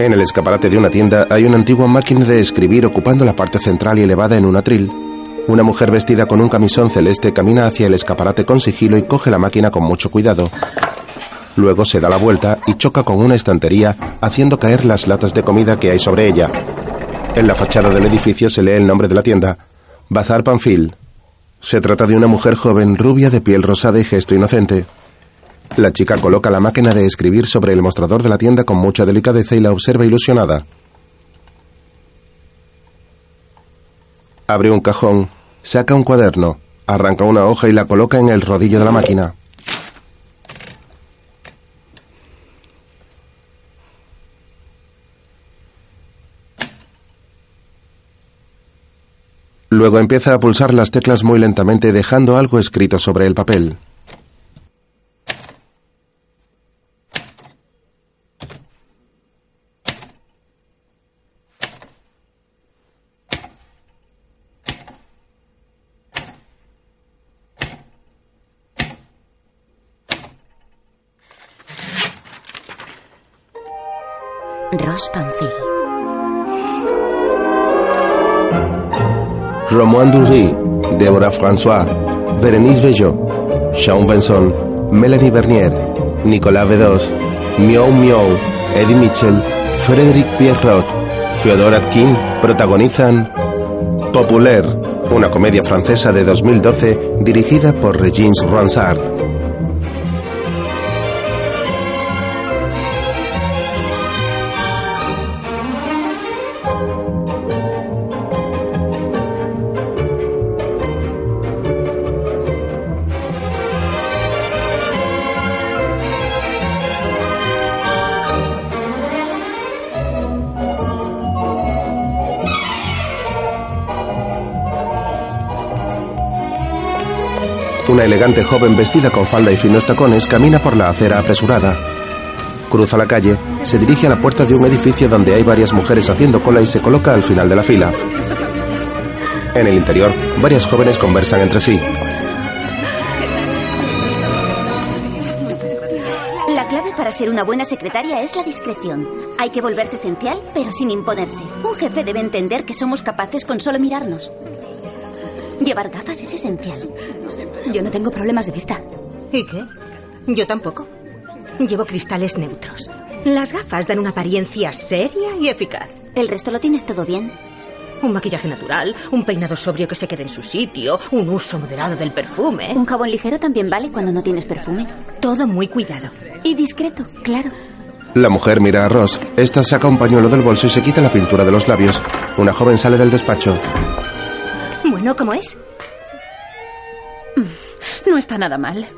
En el escaparate de una tienda hay una antigua máquina de escribir ocupando la parte central y elevada en un atril. Una mujer vestida con un camisón celeste camina hacia el escaparate con sigilo y coge la máquina con mucho cuidado. Luego se da la vuelta y choca con una estantería, haciendo caer las latas de comida que hay sobre ella. En la fachada del edificio se lee el nombre de la tienda, Bazar Panfil. Se trata de una mujer joven, rubia, de piel rosada y gesto inocente. La chica coloca la máquina de escribir sobre el mostrador de la tienda con mucha delicadeza y la observa ilusionada. Abre un cajón, saca un cuaderno, arranca una hoja y la coloca en el rodillo de la máquina. Luego empieza a pulsar las teclas muy lentamente dejando algo escrito sobre el papel. François, Berenice Bejo, Sean Benson, Melanie Bernier, Nicolas Bedos, Miao Miao, Eddie Mitchell, Frederick Pierrot, Fyodor Atkin protagonizan Populaire, una comedia francesa de 2012 dirigida por Regine Ronsard. Una elegante joven vestida con falda y finos tacones camina por la acera apresurada. Cruza la calle, se dirige a la puerta de un edificio donde hay varias mujeres haciendo cola y se coloca al final de la fila. En el interior, varias jóvenes conversan entre sí. La clave para ser una buena secretaria es la discreción. Hay que volverse esencial, pero sin imponerse. Un jefe debe entender que somos capaces con solo mirarnos. Llevar gafas es esencial. Yo no tengo problemas de vista. ¿Y qué? Yo tampoco. Llevo cristales neutros. Las gafas dan una apariencia seria y eficaz. ¿El resto lo tienes todo bien? Un maquillaje natural, un peinado sobrio que se quede en su sitio, un uso moderado del perfume. Un jabón ligero también vale cuando no tienes perfume. Todo muy cuidado. Y discreto, claro. La mujer mira a Ross. Esta saca un pañuelo del bolso y se quita la pintura de los labios. Una joven sale del despacho. Bueno, ¿cómo es? No está nada mal.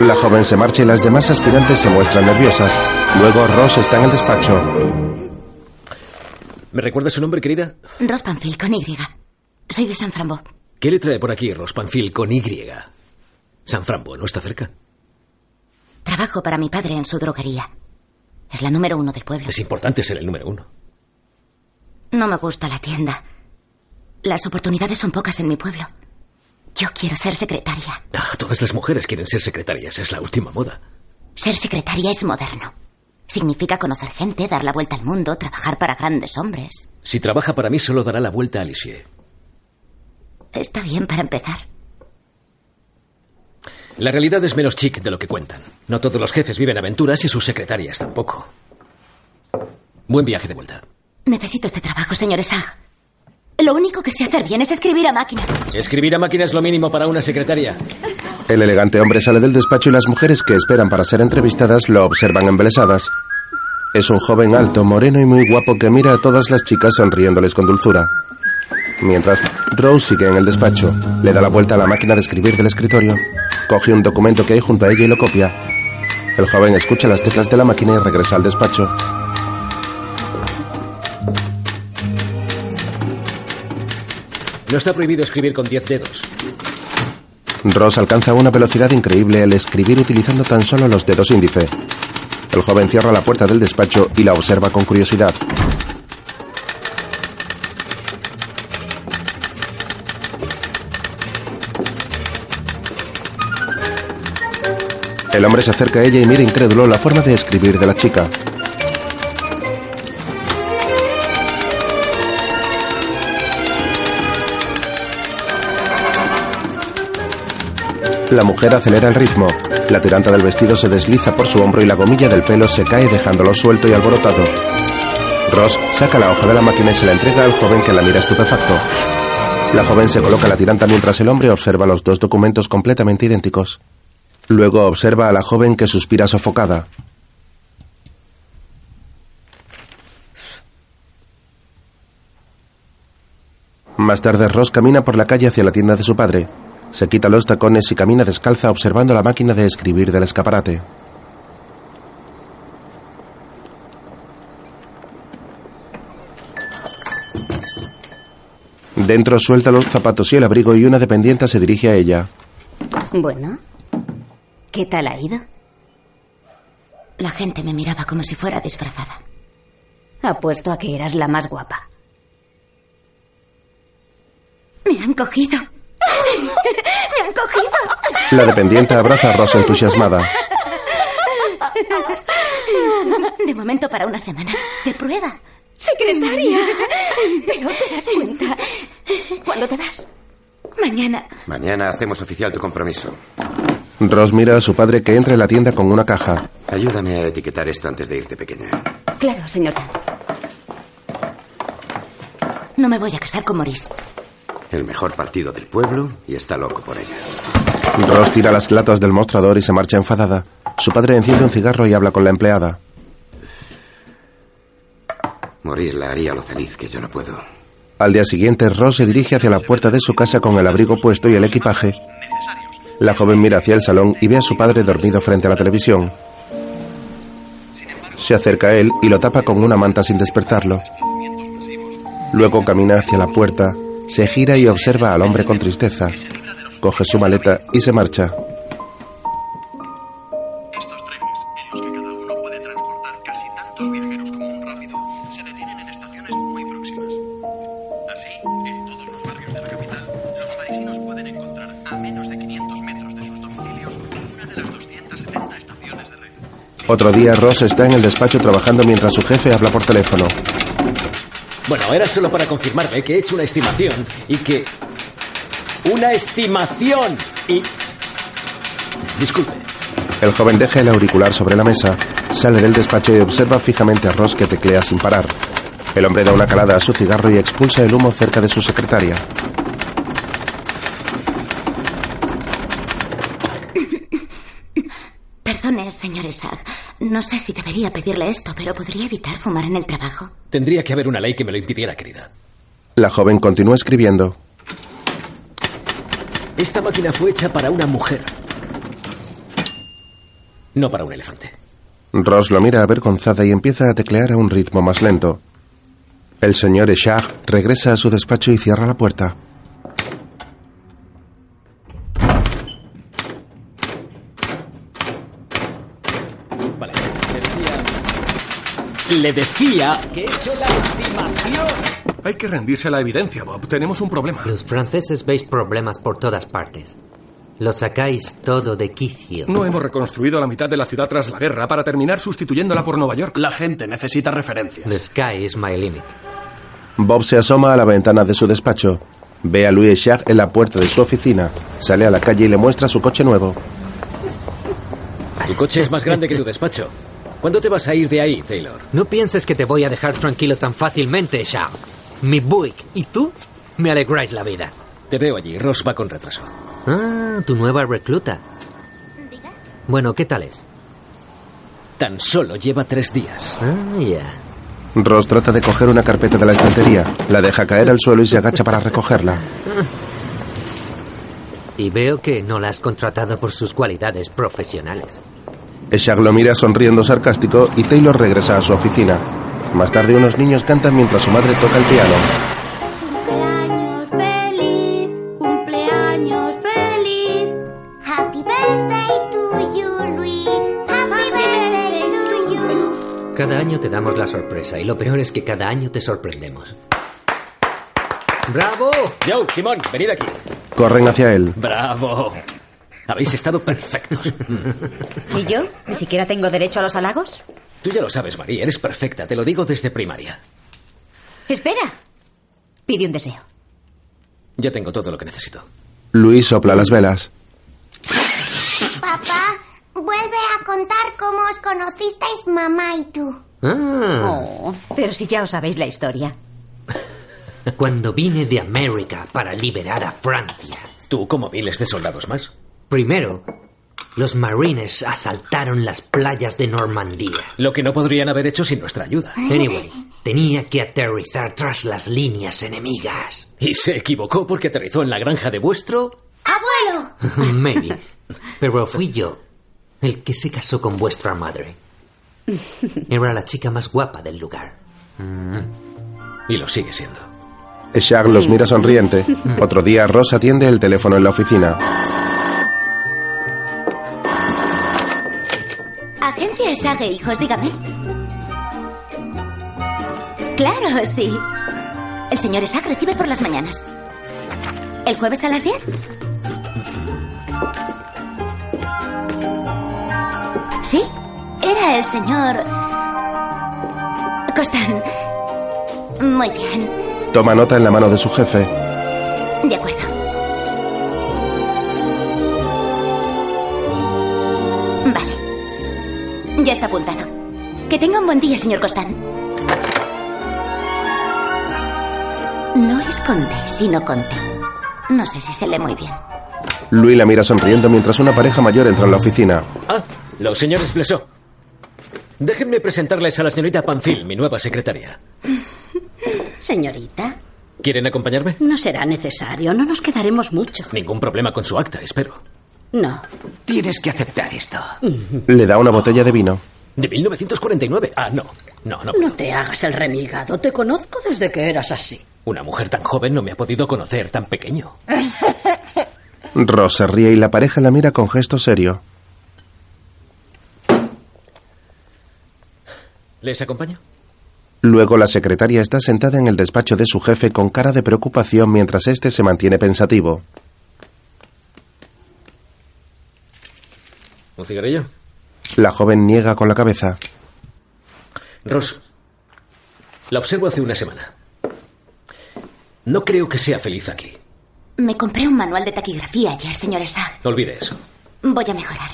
La joven se marcha y las demás aspirantes se muestran nerviosas. Luego Ross está en el despacho. ¿Me recuerda su nombre, querida? Ross Panfil con Y. Soy de San Frambo. ¿Qué le trae por aquí Rospanfil con Y? San Frambo, ¿no está cerca? Trabajo para mi padre en su droguería. Es la número uno del pueblo. Es importante ser el número uno. No me gusta la tienda. Las oportunidades son pocas en mi pueblo. Yo quiero ser secretaria. Ah, todas las mujeres quieren ser secretarias. Es la última moda. Ser secretaria es moderno. Significa conocer gente, dar la vuelta al mundo, trabajar para grandes hombres. Si trabaja para mí, solo dará la vuelta a Lisieux. Está bien para empezar. La realidad es menos chic de lo que cuentan. No todos los jefes viven aventuras y sus secretarias tampoco. Buen viaje de vuelta. Necesito este trabajo, señor Esag. Lo único que sé hacer bien es escribir a máquina. Escribir a máquina es lo mínimo para una secretaria. El elegante hombre sale del despacho y las mujeres que esperan para ser entrevistadas lo observan embelesadas. Es un joven alto, moreno y muy guapo que mira a todas las chicas sonriéndoles con dulzura. Mientras, Rose sigue en el despacho. Le da la vuelta a la máquina de escribir del escritorio. Coge un documento que hay junto a ella y lo copia. El joven escucha las teclas de la máquina y regresa al despacho. No está prohibido escribir con diez dedos. Ross alcanza una velocidad increíble al escribir utilizando tan solo los dedos índice. El joven cierra la puerta del despacho y la observa con curiosidad. El hombre se acerca a ella y mira incrédulo la forma de escribir de la chica. La mujer acelera el ritmo. La tiranta del vestido se desliza por su hombro y la gomilla del pelo se cae dejándolo suelto y alborotado. Ross saca la hoja de la máquina y se la entrega al joven que la mira estupefacto. La joven se coloca la tiranta mientras el hombre observa los dos documentos completamente idénticos. Luego observa a la joven que suspira sofocada. Más tarde Ross camina por la calle hacia la tienda de su padre. Se quita los tacones y camina descalza observando la máquina de escribir del escaparate. Dentro suelta los zapatos y el abrigo y una dependienta se dirige a ella. Bueno, ¿qué tal ha ido? La gente me miraba como si fuera disfrazada. Apuesto a que eras la más guapa. Me han cogido. Me han cogido. La dependiente abraza a Ross entusiasmada. De momento para una semana. De prueba. Secretaria. Pero te das cuenta. ¿Cuándo te vas? Mañana. Mañana hacemos oficial tu compromiso. Ross mira a su padre que entra en la tienda con una caja. Ayúdame a etiquetar esto antes de irte, pequeña. Claro, señor. No me voy a casar con Maurice. El mejor partido del pueblo y está loco por ella. Ross tira las latas del mostrador y se marcha enfadada. Su padre enciende un cigarro y habla con la empleada. Morir la haría lo feliz que yo no puedo. Al día siguiente, Ross se dirige hacia la puerta de su casa con el abrigo puesto y el equipaje. La joven mira hacia el salón y ve a su padre dormido frente a la televisión. Se acerca a él y lo tapa con una manta sin despertarlo. Luego camina hacia la puerta, se gira y observa al hombre con tristeza. Coge su maleta y se marcha. Estos trenes, en los que cada uno puede transportar casi tantos viajeros como un rápido, se detienen en estaciones muy próximas. Así, en todos los barrios de la capital, los parisinos pueden encontrar a menos de 500 metros de sus domicilios una de las 270 estaciones de red. Otro día, Ross está en el despacho trabajando mientras su jefe habla por teléfono. Bueno, era solo para confirmarme que he hecho una estimación y que... ¡Una estimación! Y... Disculpe. El joven deja el auricular sobre la mesa, sale del despacho y observa fijamente a Ross que teclea sin parar. El hombre da una calada a su cigarro y expulsa el humo cerca de su secretaria. Perdone, señor Esad. No sé si debería pedirle esto, pero ¿podría evitar fumar en el trabajo? Tendría que haber una ley que me lo impidiera, querida. La joven continúa escribiendo. Esta máquina fue hecha para una mujer. No para un elefante. Ross lo mira avergonzada y empieza a teclear a un ritmo más lento. El señor Eshag regresa a su despacho y cierra la puerta. Vale. Le decía... Que he hecho la estimación. Hay que rendirse a la evidencia, Bob. Tenemos un problema. Los franceses veis problemas por todas partes. Lo sacáis todo de quicio. No hemos reconstruido la mitad de la ciudad tras la guerra para terminar sustituyéndola por Nueva York. La gente necesita referencias. The sky is my limit. Bob se asoma a la ventana de su despacho. Ve a Louis Eshag en la puerta de su oficina. Sale a la calle y le muestra su coche nuevo. Tu coche es más grande que tu despacho. ¿Cuándo te vas a ir de ahí, Taylor? No pienses que te voy a dejar tranquilo tan fácilmente, Shao. Mi Buick y tú me alegráis la vida. Te veo allí. Ross va con retraso. Ah, tu nueva recluta. Bueno, ¿qué tal es? Tan solo lleva tres días. Ah, ya. Ross trata de coger una carpeta de la estantería. La deja caer al suelo y se agacha para recogerla. Y veo que no la has contratado por sus cualidades profesionales. Eshag lo mira sonriendo sarcástico y Taylor regresa a su oficina. Más tarde unos niños cantan mientras su madre toca el piano. Cumpleaños feliz, cumpleaños feliz. Happy birthday to you, Luis. Happy birthday to you. Cada año te damos la sorpresa y lo peor es que cada año te sorprendemos. ¡Bravo! Joe, Simón, venid aquí. Corren hacia él. ¡Bravo! Habéis estado perfectos. ¿Y yo? ¿Ni siquiera tengo derecho a los halagos? Tú ya lo sabes, María. Eres perfecta. Te lo digo desde primaria. Espera. Pide un deseo. Ya tengo todo lo que necesito. Luis sopla las velas. Vuelve a contar cómo os conocisteis mamá y tú. Ah, Oh, pero si ya os sabéis la historia. cuando vine de América para liberar a Francia. Tú como miles de soldados más. Primero, los marines asaltaron las playas de Normandía. Lo que no podrían haber hecho sin nuestra ayuda. Anyway, tenía que aterrizar tras las líneas enemigas. Y se equivocó porque aterrizó en la granja de vuestro... ¡Abuelo! Maybe. Pero fui yo el que se casó con vuestra madre. Era la chica más guapa del lugar. Y lo sigue siendo. Shag los mira sonriente. Otro día, Ross atiende el teléfono en la oficina. E Hijos, dígame. Claro, sí. El señor Esag recibe por las mañanas. ¿El jueves a las 10? Sí, era el señor... Costan. Muy bien, Toma nota en la mano de su jefe. de acuerdo. Ya está apuntado. Que tenga un buen día, señor Costan. No es conde, sino conte. No sé si se lee muy bien. Louis la mira sonriendo mientras una pareja mayor entra en la oficina. Ah, los señores Blesot. Déjenme presentarles a la señorita Panfil, mi nueva secretaria. Señorita, ¿Quieren acompañarme? no será necesario. No nos quedaremos mucho. Ningún problema con su acta, espero. No. Tienes que aceptar esto. Le da una botella de vino. ¿De 1949? Ah, no. No, no. No te hagas el remilgado. Te conozco desde que eras así. Una mujer tan joven no me ha podido conocer tan pequeño. Ross se ríe y la pareja la mira con gesto serio. ¿Les acompaño? Luego la secretaria está sentada en el despacho de su jefe con cara de preocupación mientras éste se mantiene pensativo. ¿Un cigarrillo? La joven niega con la cabeza. Ross, la observo hace una semana. No creo que sea feliz aquí. Me compré un manual de taquigrafía ayer, señor Esag. Olvide eso. Voy a mejorar.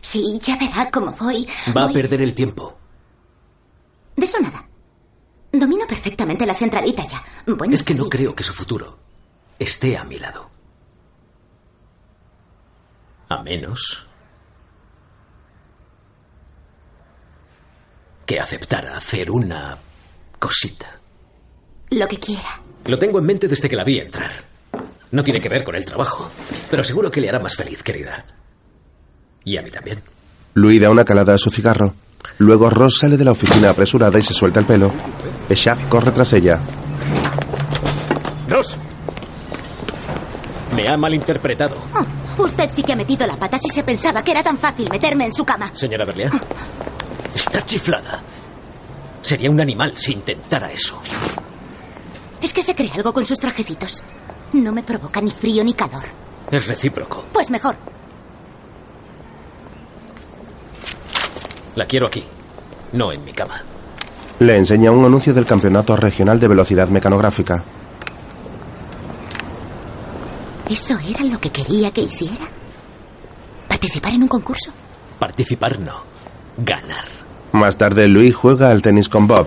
Sí, ya verá cómo voy. Va a perder el tiempo. De eso nada. Domino perfectamente la centralita ya. Bueno, Es que no creo que su futuro esté a mi lado. A menos que aceptara hacer una cosita. Lo que quiera. Lo tengo en mente desde que la vi entrar. No tiene que ver con el trabajo, pero seguro que le hará más feliz, querida. Y a mí también. Louis da una calada a su cigarro. Luego Ross sale de la oficina apresurada y se suelta el pelo. Shaq corre tras ella. Ross. Me ha malinterpretado. Oh, usted sí que ha metido la pata si se pensaba que era tan fácil meterme en su cama. Señora Berlier. Está chiflada. Sería un animal si intentara eso. Es que se cree algo con sus trajecitos. No me provoca ni frío ni calor. Es recíproco. Pues mejor. La quiero aquí, no en mi cama. Le enseña un anuncio del Campeonato Regional de Velocidad Mecanográfica. ¿Eso era lo que quería que hiciera? ¿Participar en un concurso? Participar no. Ganar. Más tarde, Louis juega al tenis con Bob.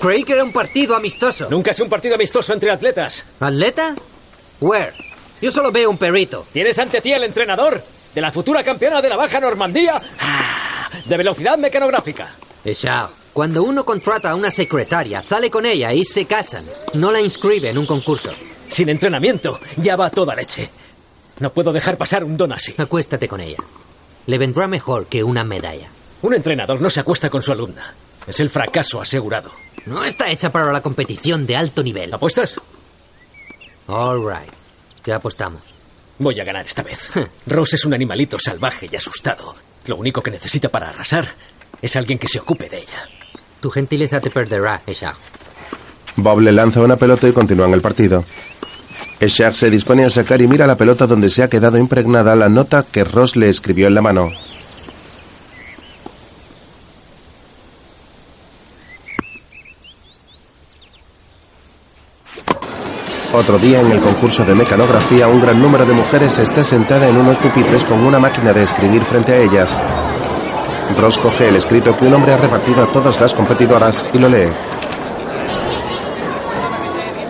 Creí que era un partido amistoso. Nunca es un partido amistoso entre atletas. ¿Atleta? Where? Yo solo veo un perrito. ¿Tienes ante ti el entrenador de la futura campeona de la Baja Normandía de velocidad mecanográfica? Eshao, cuando uno contrata a una secretaria, sale con ella y se casan. No la inscribe en un concurso. Sin entrenamiento, ya va a toda leche. No puedo dejar pasar un don así. Acuéstate con ella. Le vendrá mejor que una medalla. Un entrenador no se acuesta con su alumna. Es el fracaso asegurado. No está hecha para la competición de alto nivel. ¿Apuestas? All right. Ya apostamos. Voy a ganar esta vez. Rose es un animalito salvaje y asustado. Lo único que necesita para arrasar es alguien que se ocupe de ella. Tu gentileza te perderá, Eshao. Bob le lanza una pelota y continúan el partido. Shaq se dispone a sacar y mira la pelota donde se ha quedado impregnada la nota que Ross le escribió en la mano. Otro día en el concurso de mecanografía, un gran número de mujeres está sentada en unos pupitres con una máquina de escribir frente a ellas. Ross coge el escrito que un hombre ha repartido a todas las competidoras y lo lee.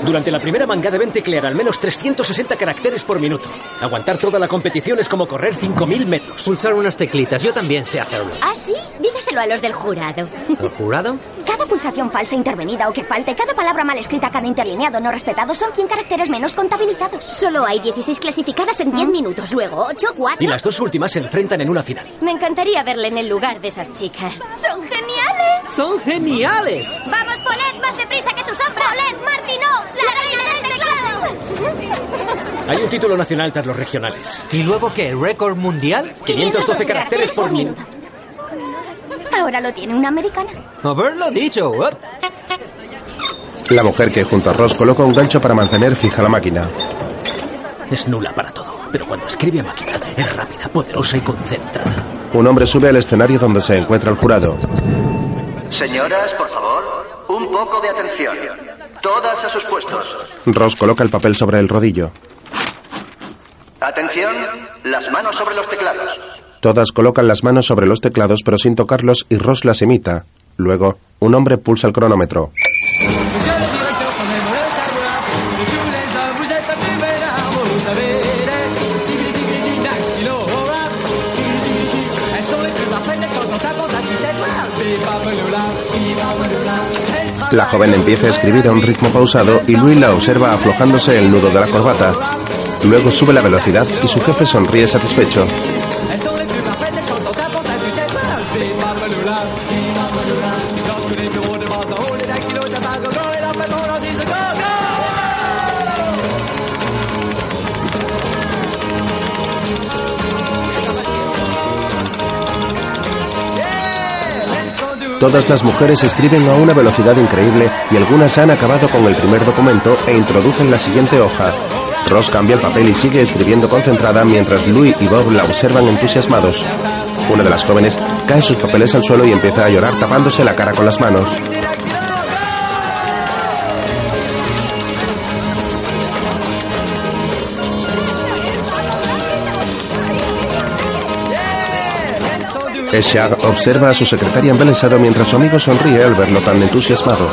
Durante la primera manga deben teclear al menos 360 caracteres por minuto. Aguantar toda la competición es como correr 5.000 metros. Pulsar unas teclitas, yo también sé hacerlo. ¿Ah, sí? Dígaselo a los del jurado. ¿El jurado? Cada pulsación falsa intervenida o que falte, cada palabra mal escrita, cada interlineado no respetado son 100 caracteres menos contabilizados. Solo hay 16 clasificadas en 10 minutos, luego 8, 4... Y las dos últimas se enfrentan en una final. Me encantaría verle en el lugar de esas chicas. ¡Son geniales! ¡Son geniales! ¡Vamos, Polet! ¡Más deprisa que tu sombra! ¡Polet, Marty, no! ¡La reina del teclado! Hay un título nacional tras los regionales. ¿Y luego qué? ¿Récord mundial? 512 caracteres por minuto. Ahora lo tiene una americana. Haberlo dicho. Up. La mujer que junto a Ross coloca un gancho para mantener fija la máquina. Es nula para todo, pero cuando escribe a máquina es rápida, poderosa y concentrada. Un hombre sube al escenario donde se encuentra el jurado. Señoras, por favor, un poco de atención. Todas a sus puestos. Ross coloca el papel sobre el rodillo. Atención, las manos sobre los teclados. Todas colocan las manos sobre los teclados pero sin tocarlos y Ross las imita. Luego, un hombre pulsa el cronómetro. La joven empieza a escribir a un ritmo pausado y Louis la observa aflojándose el nudo de la corbata. Luego sube la velocidad y su jefe sonríe satisfecho. Todas las mujeres escriben a una velocidad increíble y algunas han acabado con el primer documento e introducen la siguiente hoja. Ross cambia el papel y sigue escribiendo concentrada mientras Louis y Bob la observan entusiasmados. Una de las jóvenes cae sus papeles al suelo y empieza a llorar tapándose la cara con las manos. Shag observa a su secretaria embelesado mientras su amigo sonríe al verlo tan entusiasmado.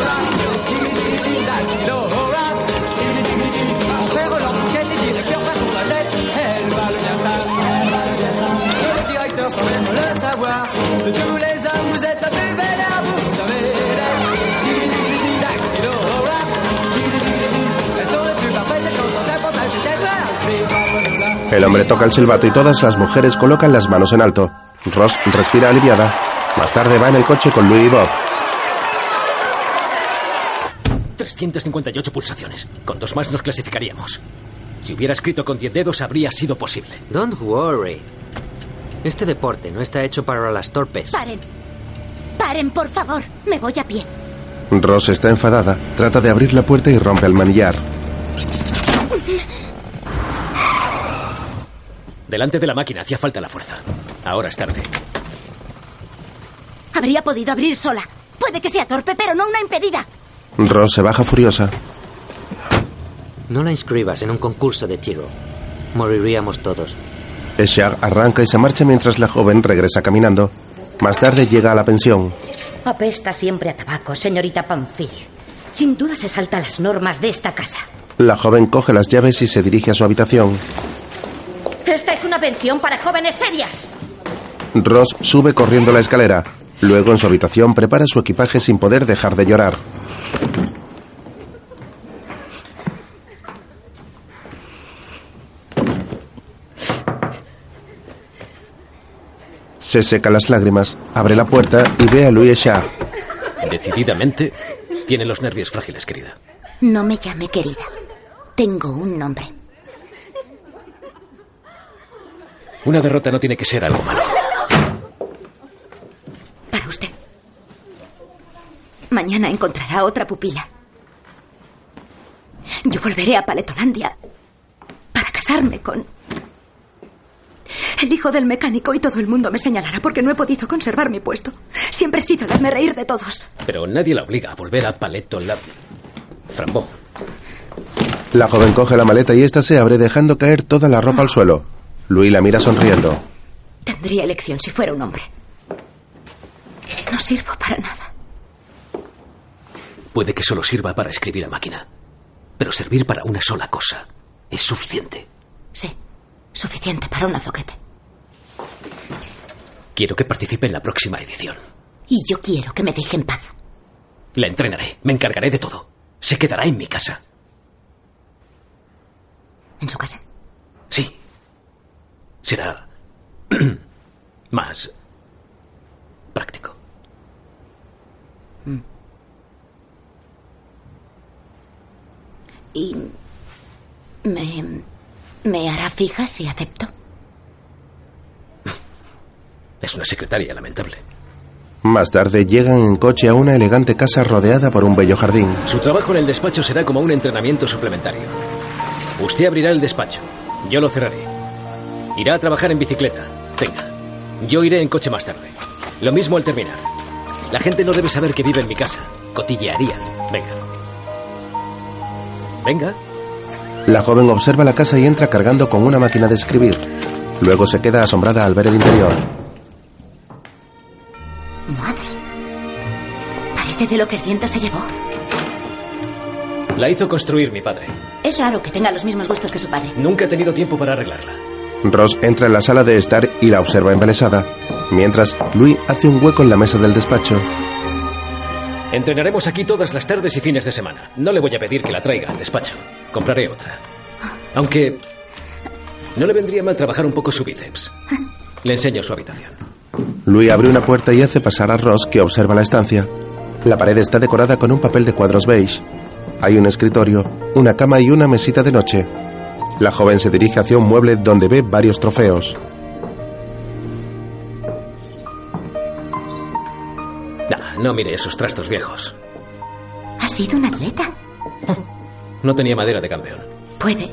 El hombre toca el silbato y todas las mujeres colocan las manos en alto. Ross respira aliviada. Más tarde va en el coche con Louis y Bob. 358 pulsaciones. Con dos más nos clasificaríamos. Si hubiera escrito con 10 dedos habría sido posible. Don't worry. Este deporte no está hecho para las torpes. Paren. Paren, por favor. Me voy a pie. Ross está enfadada. Trata de abrir la puerta y rompe el manillar. Delante de la máquina hacía falta la fuerza. Ahora es tarde. Habría podido abrir sola. Puede que sea torpe, pero no una impedida. Ross se baja furiosa. No la inscribas en un concurso de tiro. Moriríamos todos. Shag arranca y se marcha mientras la joven regresa caminando. Más tarde llega a la pensión. Apesta siempre a tabaco, señorita Panfil. Sin duda se salta las normas de esta casa. La joven coge las llaves y se dirige a su habitación. Esta es una pensión para jóvenes serias. Ross sube corriendo la escalera. Luego en su habitación prepara su equipaje sin poder dejar de llorar. Se seca las lágrimas, abre la puerta y ve a Louis Shah. Decididamente, tiene los nervios frágiles, querida. No me llame querida. Tengo un nombre. Una derrota no tiene que ser algo malo. Para usted. Mañana encontrará otra pupila. Yo volveré a Paletolandia para casarme con el hijo del mecánico y todo el mundo me señalará porque no he podido conservar mi puesto. Siempre he sido de reír de todos. Pero nadie la obliga a volver a Paleto Lab. Frambó. La joven coge la maleta y esta se abre dejando caer toda la ropa al suelo. Louis la mira sonriendo. Tendría elección si fuera un hombre. No sirvo para nada. Puede que solo sirva para escribir a máquina. Pero servir para una sola cosa es suficiente. Sí, suficiente para un azoquete. Quiero que participe en la próxima edición. Y yo quiero que me deje en paz. La entrenaré, me encargaré de todo. Se quedará en mi casa. ¿En su casa? Sí. Será más práctico. ¿Y me, me hará fija si acepto? Es una secretaria lamentable. Más tarde llegan en coche a una elegante casa rodeada por un bello jardín. Su trabajo en el despacho será como un entrenamiento suplementario. Usted abrirá el despacho. Yo lo cerraré. Irá a trabajar en bicicleta. Venga. Yo iré en coche más tarde. Lo mismo al terminar. La gente no debe saber que vive en mi casa. Cotillearían. Venga. Venga. La joven observa la casa y entra cargando con una máquina de escribir. Luego se queda asombrada al ver el interior. Madre. Parece de lo que el viento se llevó. La hizo construir mi padre. Es raro que tenga los mismos gustos que su padre. Nunca he tenido tiempo para arreglarla. Ross entra en la sala de estar y la observa embelesada, mientras Louis hace un hueco en la mesa del despacho. Entrenaremos aquí todas las tardes y fines de semana. No le voy a pedir que la traiga al despacho. Compraré otra. Aunque no le vendría mal trabajar un poco su bíceps. Le enseño su habitación. Louis abre una puerta y hace pasar a Ross, que observa la estancia. La pared está decorada con un papel de cuadros beige. Hay un escritorio, una cama y una mesita de noche. La joven se dirige hacia un mueble donde ve varios trofeos. No mire esos trastos viejos. ¿Ha sido un atleta? No tenía madera de campeón. Puede.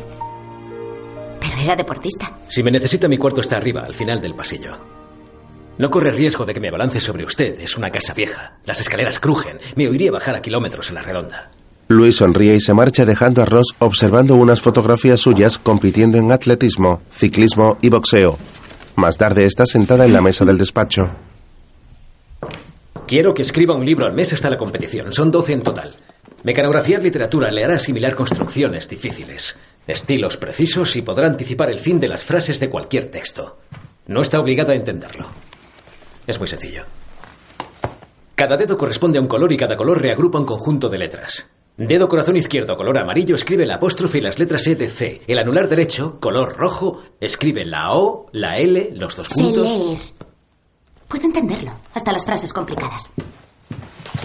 Pero era deportista. Si me necesita, mi cuarto está arriba, al final del pasillo. No corre riesgo de que me abalance sobre usted. Es una casa vieja. Las escaleras crujen. Me oiría bajar a kilómetros en la redonda. Luis sonríe y se marcha dejando a Ross observando unas fotografías suyas compitiendo en atletismo, ciclismo y boxeo. Más tarde está sentada en la mesa del despacho. Quiero que escriba un libro al mes hasta la competición. Son 12 en total. Mecanografiar literatura le hará asimilar construcciones difíciles, estilos precisos y podrá anticipar el fin de las frases de cualquier texto. No está obligado a entenderlo. Es muy sencillo. Cada dedo corresponde a un color y cada color reagrupa un conjunto de letras. Dedo corazón izquierdo, color amarillo, escribe la apóstrofe y las letras E de C. El anular derecho, color rojo, escribe la O, la L, los dos puntos. Puedo entenderlo. Hasta las frases complicadas.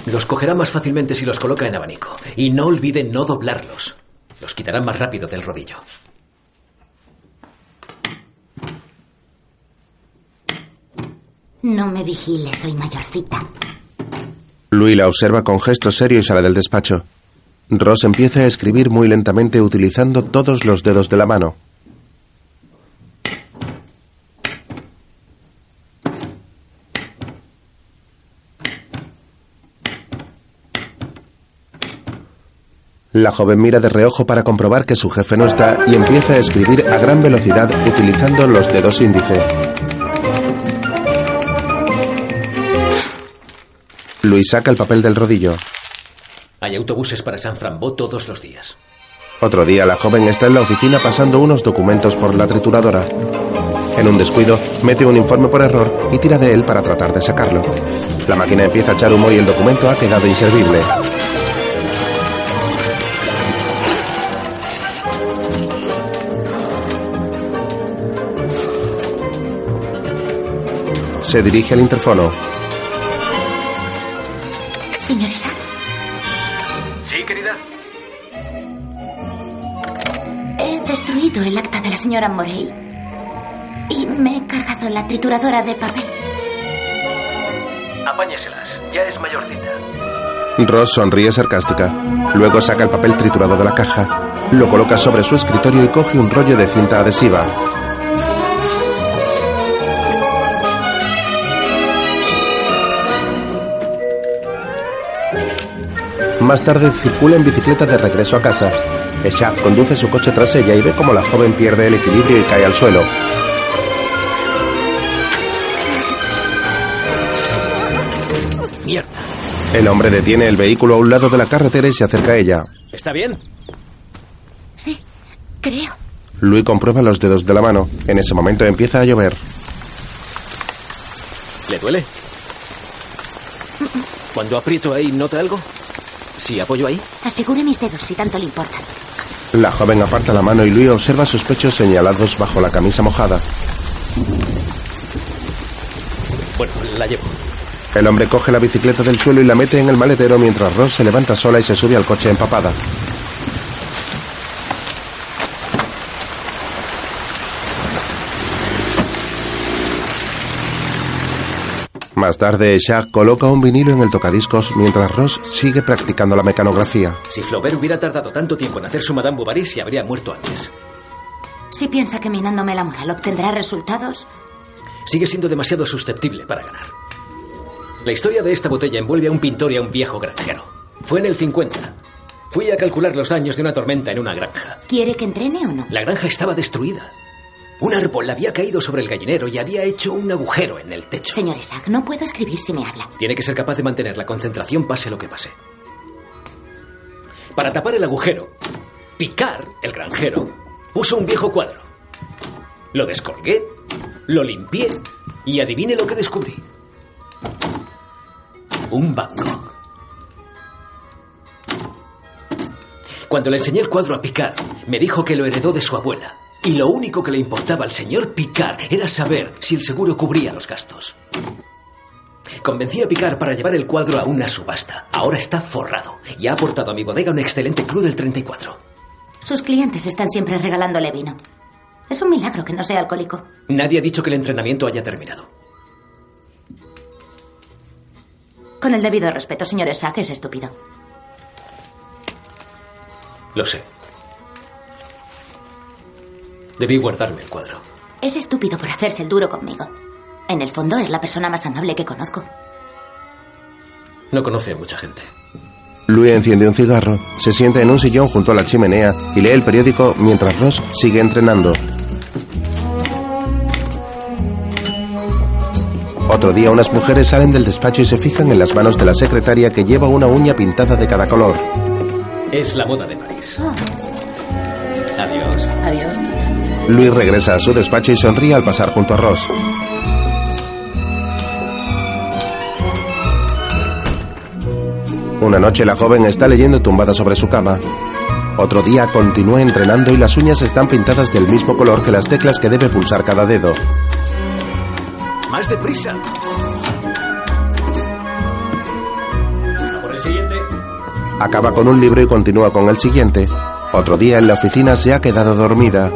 Los cogerá más fácilmente si los coloca en abanico. Y no olvide no doblarlos. Los quitará más rápido del rodillo. No me vigile, soy mayorcita. Louis la observa con gesto serio y sale del despacho. Ross empieza a escribir muy lentamente utilizando todos los dedos de la mano. La joven mira de reojo para comprobar que su jefe no está y empieza a escribir a gran velocidad utilizando los dedos índice. Luis saca el papel del rodillo. Hay autobuses para San Frambó todos los días. Otro día la joven está en la oficina pasando unos documentos por la trituradora. En un descuido, mete un informe por error y tira de él para tratar de sacarlo. La máquina empieza a echar humo y el documento ha quedado inservible. Se dirige al interfono. Señor Isaac, Sí, querida. he destruido el acta de la señora Morey. Y me he cargado la trituradora de papel. Apáñeselas. Ya es mayorcita. Ross sonríe sarcástica. Luego saca el papel triturado de la caja, lo coloca sobre su escritorio y coge un rollo de cinta adhesiva. Más tarde circula en bicicleta de regreso a casa. Eshab conduce su coche tras ella y ve como la joven pierde el equilibrio y cae al suelo. Mierda. El hombre detiene el vehículo a un lado de la carretera y se acerca a ella. ¿Está bien? Sí, creo. Louis comprueba los dedos de la mano. En ese momento empieza a llover. ¿Le duele? Cuando aprieto ahí, ¿nota algo? Si apoyo ahí. Asegure mis dedos si tanto le importa. La joven aparta la mano y Louis observa sus pechos señalados bajo la camisa mojada. Bueno, la llevo. El hombre coge la bicicleta del suelo y la mete en el maletero mientras Ross se levanta sola y se sube al coche empapada. Más tarde, Shaq coloca un vinilo en el tocadiscos mientras Ross sigue practicando la mecanografía. Si Flaubert hubiera tardado tanto tiempo en hacer su Madame Bovary, se habría muerto antes. Si piensa que minándome la moral obtendrá resultados, Sigue siendo demasiado susceptible para ganar. La historia de esta botella envuelve a un pintor y a un viejo granjero. Fue en el 50. Fui a calcular los daños de una tormenta en una granja. ¿quiere que entrene o no? La granja estaba destruida. Un árbol había caído sobre el gallinero y había hecho un agujero en el techo. Señor Isaac, no puedo escribir si me habla. Tiene que ser capaz de mantener la concentración pase lo que pase. Para tapar el agujero, Picard, el granjero, puso un viejo cuadro. Lo descolgué, lo limpié y adivine lo que descubrí. Un Van Gogh. Cuando le enseñé el cuadro a Picard, me dijo que lo heredó de su abuela. Y lo único que le importaba al señor Picard era saber si el seguro cubría los gastos. Convencí a Picard para llevar el cuadro a una subasta. Ahora está forrado y ha aportado a mi bodega un excelente cru del 34. Sus clientes están siempre regalándole vino. Es un milagro que no sea alcohólico. Nadie ha dicho que el entrenamiento haya terminado. Con el debido respeto, señor Isaac, es estúpido. Lo sé. Debí guardarme el cuadro. Es estúpido por hacerse el duro conmigo. En el fondo es la persona más amable que conozco. No conoce a mucha gente. Louis enciende un cigarro, se sienta en un sillón junto a la chimenea y lee el periódico mientras Ross sigue entrenando. Otro día unas mujeres salen del despacho y se fijan en las manos de la secretaria que lleva una uña pintada de cada color. Es la moda de París. Adiós. Adiós. Louis regresa a su despacho y sonríe al pasar junto a Ross. Una noche la joven está leyendo tumbada sobre su cama. Otro día continúa entrenando y las uñas están pintadas del mismo color que las teclas que debe pulsar cada dedo. Más deprisa. Acaba con un libro y continúa con el siguiente. Otro día en la oficina se ha quedado dormida.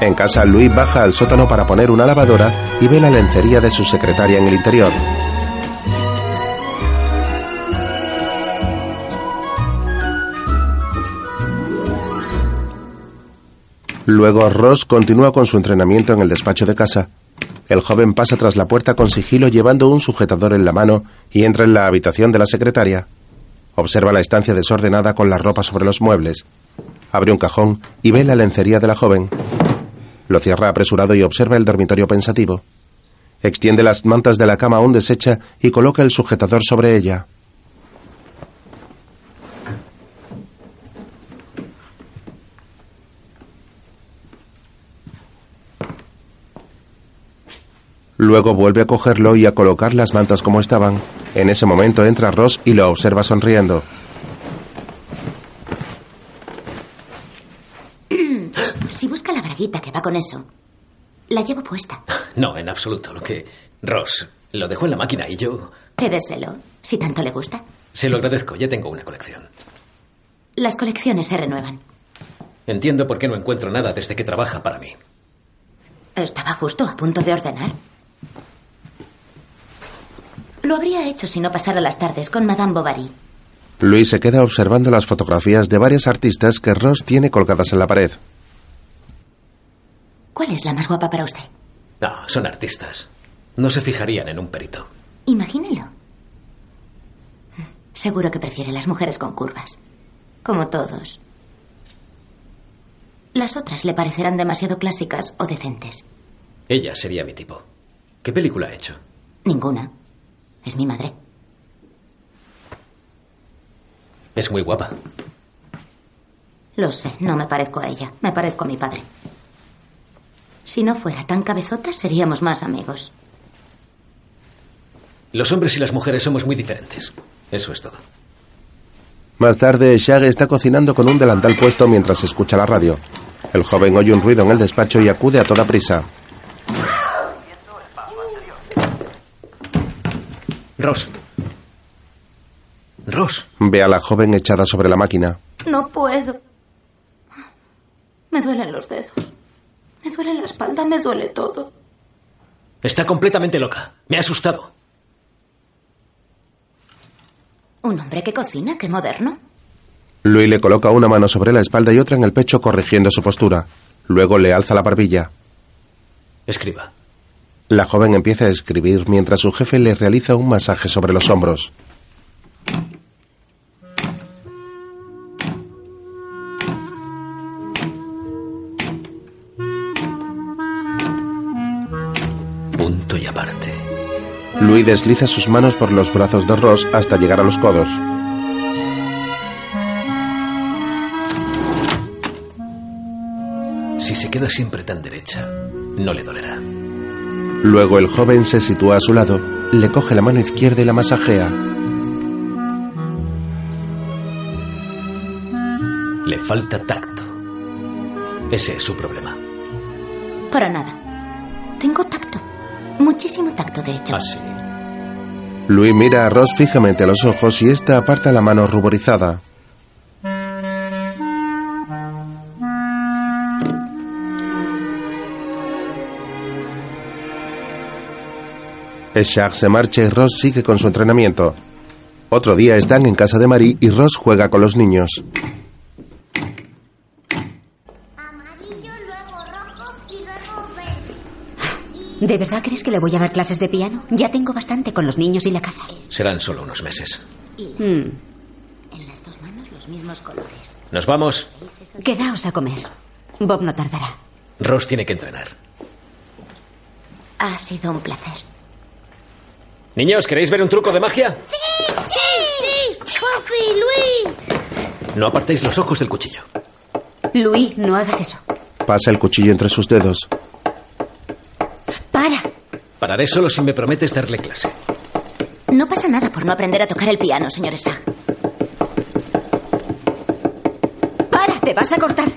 En casa, Luis baja al sótano para poner una lavadora y ve la lencería de su secretaria en el interior. Luego, Ross continúa con su entrenamiento en el despacho de casa. El joven pasa tras la puerta con sigilo llevando un sujetador en la mano y entra en la habitación de la secretaria. Observa la estancia desordenada con la ropa sobre los muebles. Abre un cajón y ve la lencería de la joven. Lo cierra apresurado y observa el dormitorio pensativo. Extiende las mantas de la cama aún deshecha y coloca el sujetador sobre ella. Luego vuelve a cogerlo y a colocar las mantas como estaban. En ese momento entra Ross y lo observa sonriendo. Si busca la braguita que va con eso, la llevo puesta. No, en absoluto. Lo que. Ross, lo dejó en la máquina y yo. Quédeselo, si tanto le gusta. Se lo agradezco, ya tengo una colección. Las colecciones se renuevan. Entiendo por qué no encuentro nada desde que trabaja para mí. Estaba justo a punto de ordenar. Lo habría hecho si no pasara las tardes con Madame Bovary. Luis se queda observando las fotografías de varias artistas que Ross tiene colgadas en la pared. ¿Cuál es la más guapa para usted? No, son artistas. No se fijarían en un perito. Imagínelo. Seguro que prefiere las mujeres con curvas. como todos. Las otras le parecerán demasiado clásicas o decentes. Ella sería mi tipo. ¿Qué película ha hecho? Ninguna. Es mi madre. Es muy guapa. Lo sé, no me parezco a ella. Me parezco a mi padre. Si no fuera tan cabezota, seríamos más amigos. Los hombres y las mujeres somos muy diferentes. Eso es todo. Más tarde, Shag está cocinando con un delantal puesto mientras escucha la radio. El joven oye un ruido en el despacho y acude a toda prisa. Ross. Ross. Ve a la joven echada sobre la máquina. No puedo. Me duelen los dedos. Me duele la espalda, me duele todo. Está completamente loca. Me ha asustado. ¿Un hombre que cocina? ¡Qué moderno! Louis le coloca una mano sobre la espalda y otra en el pecho corrigiendo su postura. Luego le alza la barbilla. Escriba. La joven empieza a escribir mientras su jefe le realiza un masaje sobre los hombros. Louis desliza sus manos por los brazos de Ross hasta llegar a los codos. Si se queda siempre tan derecha, no le dolerá. Luego el joven se sitúa a su lado, le coge la mano izquierda y la masajea. Le falta tacto. Ese es su problema. Para nada. Muchísimo tacto, de hecho. Ah, sí. Louis mira a Ross fijamente a los ojos y ésta aparta la mano ruborizada. Shaq se marcha y Ross sigue con su entrenamiento. Otro día están en casa de Marie y Ross juega con los niños. ¿De verdad crees que le voy a dar clases de piano? Ya tengo bastante con los niños y la casa. Serán solo unos meses. Hmm. En las dos manos los mismos colores. ¿Nos vamos? Quedaos a comer. Bob no tardará. Ross tiene que entrenar. Ha sido un placer. Niños, ¿queréis ver un truco de magia? ¡Sí! ¡Sí! ¡Sí! ¡Papi, Luis! No apartéis los ojos del cuchillo. Louis, no hagas eso. Pasa el cuchillo entre sus dedos. ¡Para! Pararé solo si me prometes darle clase. No pasa nada por no aprender a tocar el piano, señor Esa. ¡Para! ¡Te vas a cortar!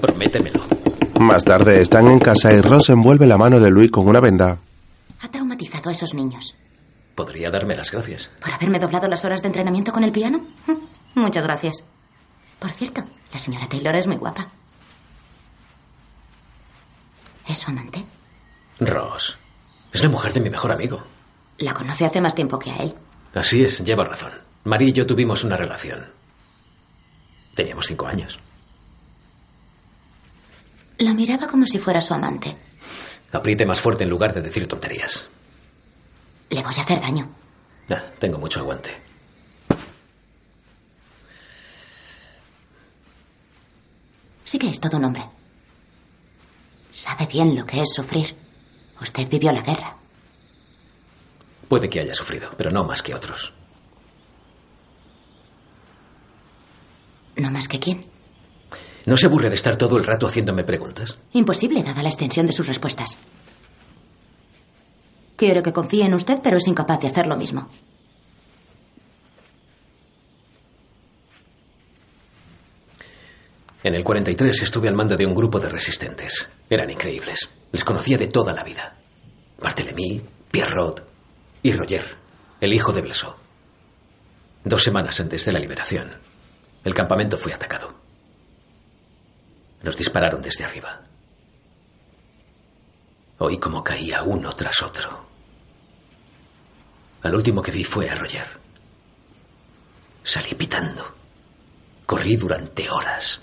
Prométemelo. Más tarde están en casa y Ross envuelve la mano de Louis con una venda. Ha traumatizado a esos niños. ¿Podría darme las gracias? ¿Por haberme doblado las horas de entrenamiento con el piano? Muchas gracias. Por cierto, la señora Taylor es muy guapa. ¿Es su amante? Ross. Es la mujer de mi mejor amigo. La conoce hace más tiempo que a él. Así es, lleva razón. María y yo tuvimos una relación. Teníamos cinco años. La miraba como si fuera su amante. Apriete más fuerte en lugar de decir tonterías. Le voy a hacer daño. Ah, tengo mucho aguante. Sí que es todo un hombre. Sabe bien lo que es sufrir. Usted vivió la guerra. Puede que haya sufrido, pero no más que otros. ¿No más que quién? ¿No se aburre de estar todo el rato haciéndome preguntas? Imposible, dada la extensión de sus respuestas. Quiero que confíe en usted, pero es incapaz de hacer lo mismo. En el 43 estuve al mando de un grupo de resistentes. Eran increíbles. Les conocía de toda la vida. Barthélemy, Pierrot y Roger, el hijo de Blesot. Dos semanas antes de la liberación, el campamento fue atacado. Nos dispararon desde arriba. Oí cómo caía uno tras otro. Al último que vi fue a Roger. Salí pitando. Corrí durante horas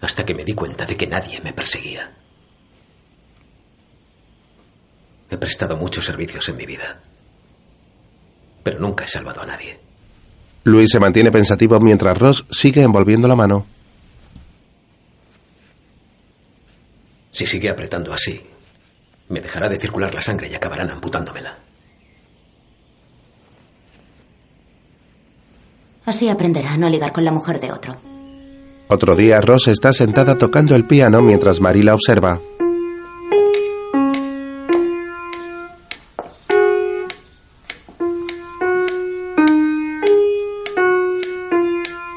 hasta que me di cuenta de que nadie me perseguía. He prestado muchos servicios en mi vida. pero nunca he salvado a nadie. Luis se mantiene pensativo mientras Ross sigue envolviendo la mano. Si sigue apretando así, me dejará de circular la sangre y acabarán amputándomela. Así aprenderá a no ligar con la mujer de otro. Otro día, Ross está sentada tocando el piano mientras Marie la observa.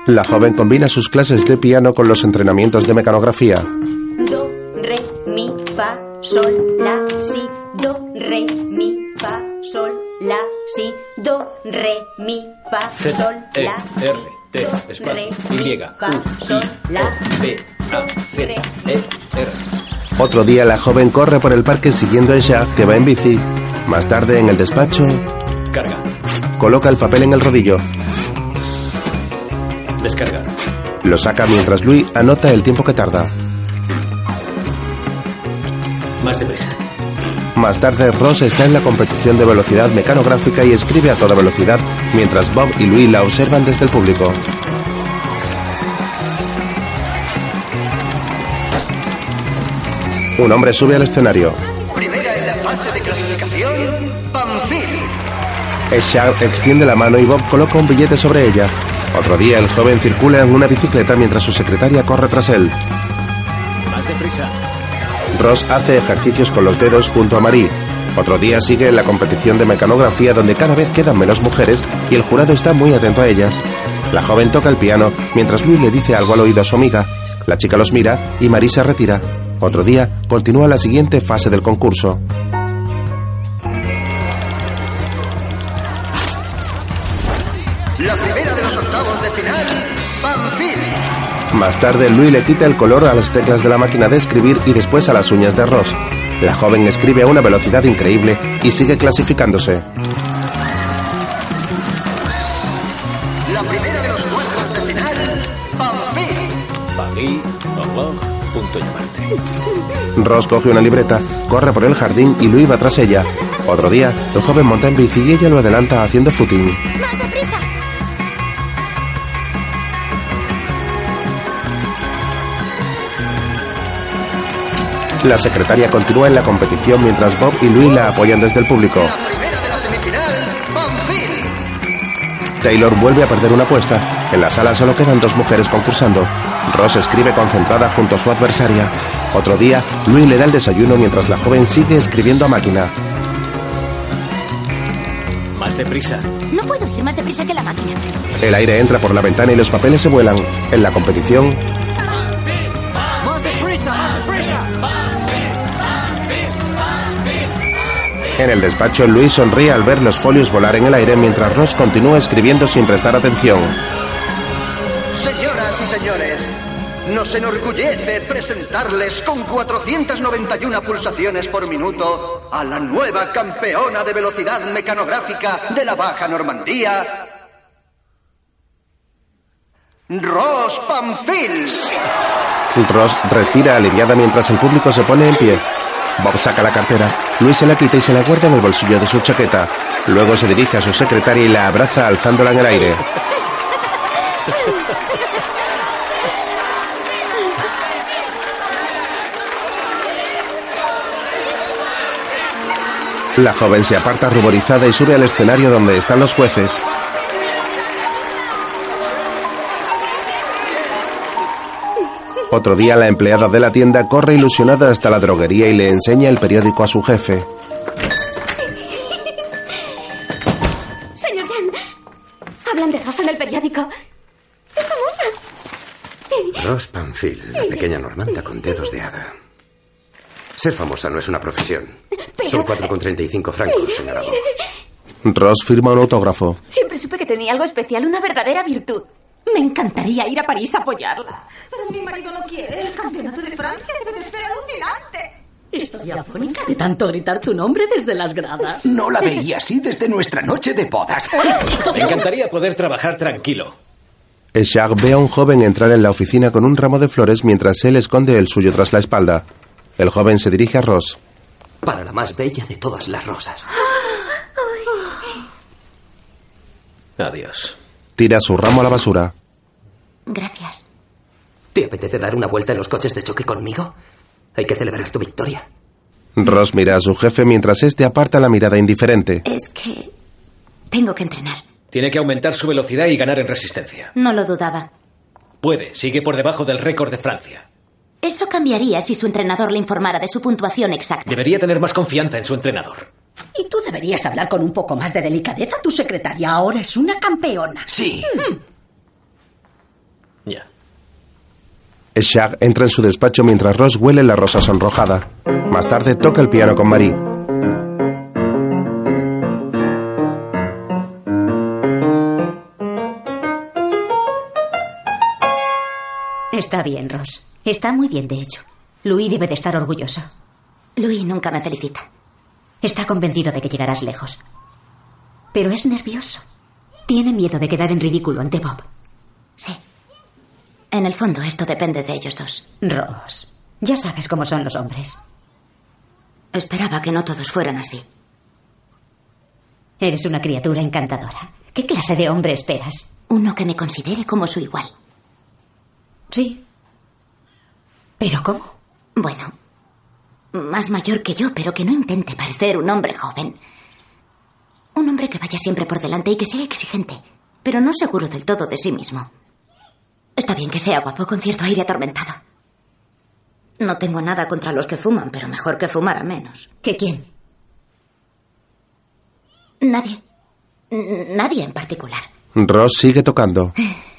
La joven combina sus clases de piano con los entrenamientos de mecanografía. Do, re, mi, fa, sol, la, si. Do, re, mi, fa, sol, la, si. Do, re, mi, fa, sol, E, la, R, T, espacio, Y, U, la, B, A, Z, E, R. Otro día, la joven corre por el parque siguiendo a Jacques, que va en bici. Más tarde, en el despacho, Carga. coloca el papel en el rodillo. Descarga. Lo saca mientras Louis anota el tiempo que tarda. Más deprisa. Más tarde, Ross está en la competición de velocidad mecanográfica y escribe a toda velocidad, mientras Bob y Louis la observan desde el público. Un hombre sube al escenario. Primera en la fase de clasificación, Pamphil. Eshar extiende la mano y Bob coloca un billete sobre ella. Otro día, el joven circula en una bicicleta mientras su secretaria corre tras él. Más deprisa. Ross hace ejercicios con los dedos junto a Marie. Otro día sigue la competición de mecanografía donde cada vez quedan menos mujeres y el jurado está muy atento a ellas. La joven toca el piano mientras Louis le dice algo al oído a su amiga. La chica los mira y Marie se retira. Otro día continúa la siguiente fase del concurso. La primera de los octavos de final. Más tarde, Louis le quita el color a las teclas de la máquina de escribir y después a las uñas de Ross. La joven escribe a una velocidad increíble y sigue clasificándose. La primera de los cuartos de final, Pamphil. Paris, Horloge, punto llamarte. Ross coge una libreta, corre por el jardín y Louis va tras ella. Otro día, el joven monta en bici y ella lo adelanta haciendo footing. ¡Más deprisa! La secretaria continúa en la competición mientras Bob y Louis la apoyan desde el público. Primera de la semifinal, Pamphil. Taylor vuelve a perder una apuesta. En la sala solo quedan dos mujeres concursando. Ross escribe concentrada junto a su adversaria. Otro día, Louis le da el desayuno mientras la joven sigue escribiendo a máquina. Más deprisa. No puedo ir más deprisa que la máquina. El aire entra por la ventana y los papeles se vuelan. En la competición, en el despacho, Louis sonríe al ver los folios volar en el aire mientras Ross continúa escribiendo sin prestar atención. Señoras y señores, nos enorgullece presentarles con 491 pulsaciones por minuto a la nueva campeona de velocidad mecanográfica de la Baja Normandía, Ross Pamphil. Ross respira aliviada mientras el público se pone en pie. Bob saca la cartera, Louis se la quita y se la guarda en el bolsillo de su chaqueta. Luego se dirige a su secretaria y la abraza alzándola en el aire. La joven se aparta ruborizada y sube al escenario donde están los jueces. Otro día la empleada de la tienda corre ilusionada hasta la droguería y le enseña el periódico a su jefe. Señor Jan, hablan de Rosa en el periódico. ¡Es famosa! Ross Pamphil, la pequeña normanda con dedos de hada. Ser famosa no es una profesión. Son 4,35 francos, señora Bob. Ross firma un autógrafo. Siempre supe que tenía algo especial, una verdadera virtud. Me encantaría ir a París a apoyarla. Pero mi marido no quiere. El campeonato de Francia debe de ser alucinante. Estoy afónica de tanto gritar tu nombre desde las gradas. No la veía así desde nuestra noche de bodas. Me encantaría poder trabajar tranquilo. Eshag ve a un joven entrar en la oficina con un ramo de flores mientras él esconde el suyo tras la espalda. El joven se dirige a Ross. Para la más bella de todas las rosas. Adiós. Tira su ramo a la basura. Gracias. ¿Te apetece dar una vuelta en los coches de choque conmigo? Hay que celebrar tu victoria. Ross mira a su jefe mientras este aparta la mirada indiferente. Es que tengo que entrenar. Tiene que aumentar su velocidad y ganar en resistencia. No lo dudaba. Puede, sigue por debajo del récord de Francia. Eso cambiaría si su entrenador le informara de su puntuación exacta. Debería tener más confianza en su entrenador. Y tú deberías hablar con un poco más de delicadeza. Tu secretaria ahora es una campeona. Sí. Hmm. Ya. Shag entra en su despacho mientras Ross huele la rosa sonrojada. Más tarde toca el piano con Marie. Está bien, Ross. Está muy bien, de hecho. Louis debe de estar orgulloso. Louis nunca me felicita. Está convencido de que llegarás lejos. Pero es nervioso. Tiene miedo de quedar en ridículo ante Bob. Sí. En el fondo, esto depende de ellos dos. Ross, ya sabes cómo son los hombres. Esperaba que no todos fueran así. Eres una criatura encantadora. ¿Qué clase de hombre esperas? Uno que me considere como su igual. Sí. ¿Pero cómo? Bueno, más mayor que yo, pero que no intente parecer un hombre joven. Un hombre que vaya siempre por delante y que sea exigente, pero no seguro del todo de sí mismo. Está bien que sea guapo con cierto aire atormentado. No tengo nada contra los que fuman, pero mejor que fumara menos. ¿Que quién? Nadie. Nadie en particular. Ross sigue tocando.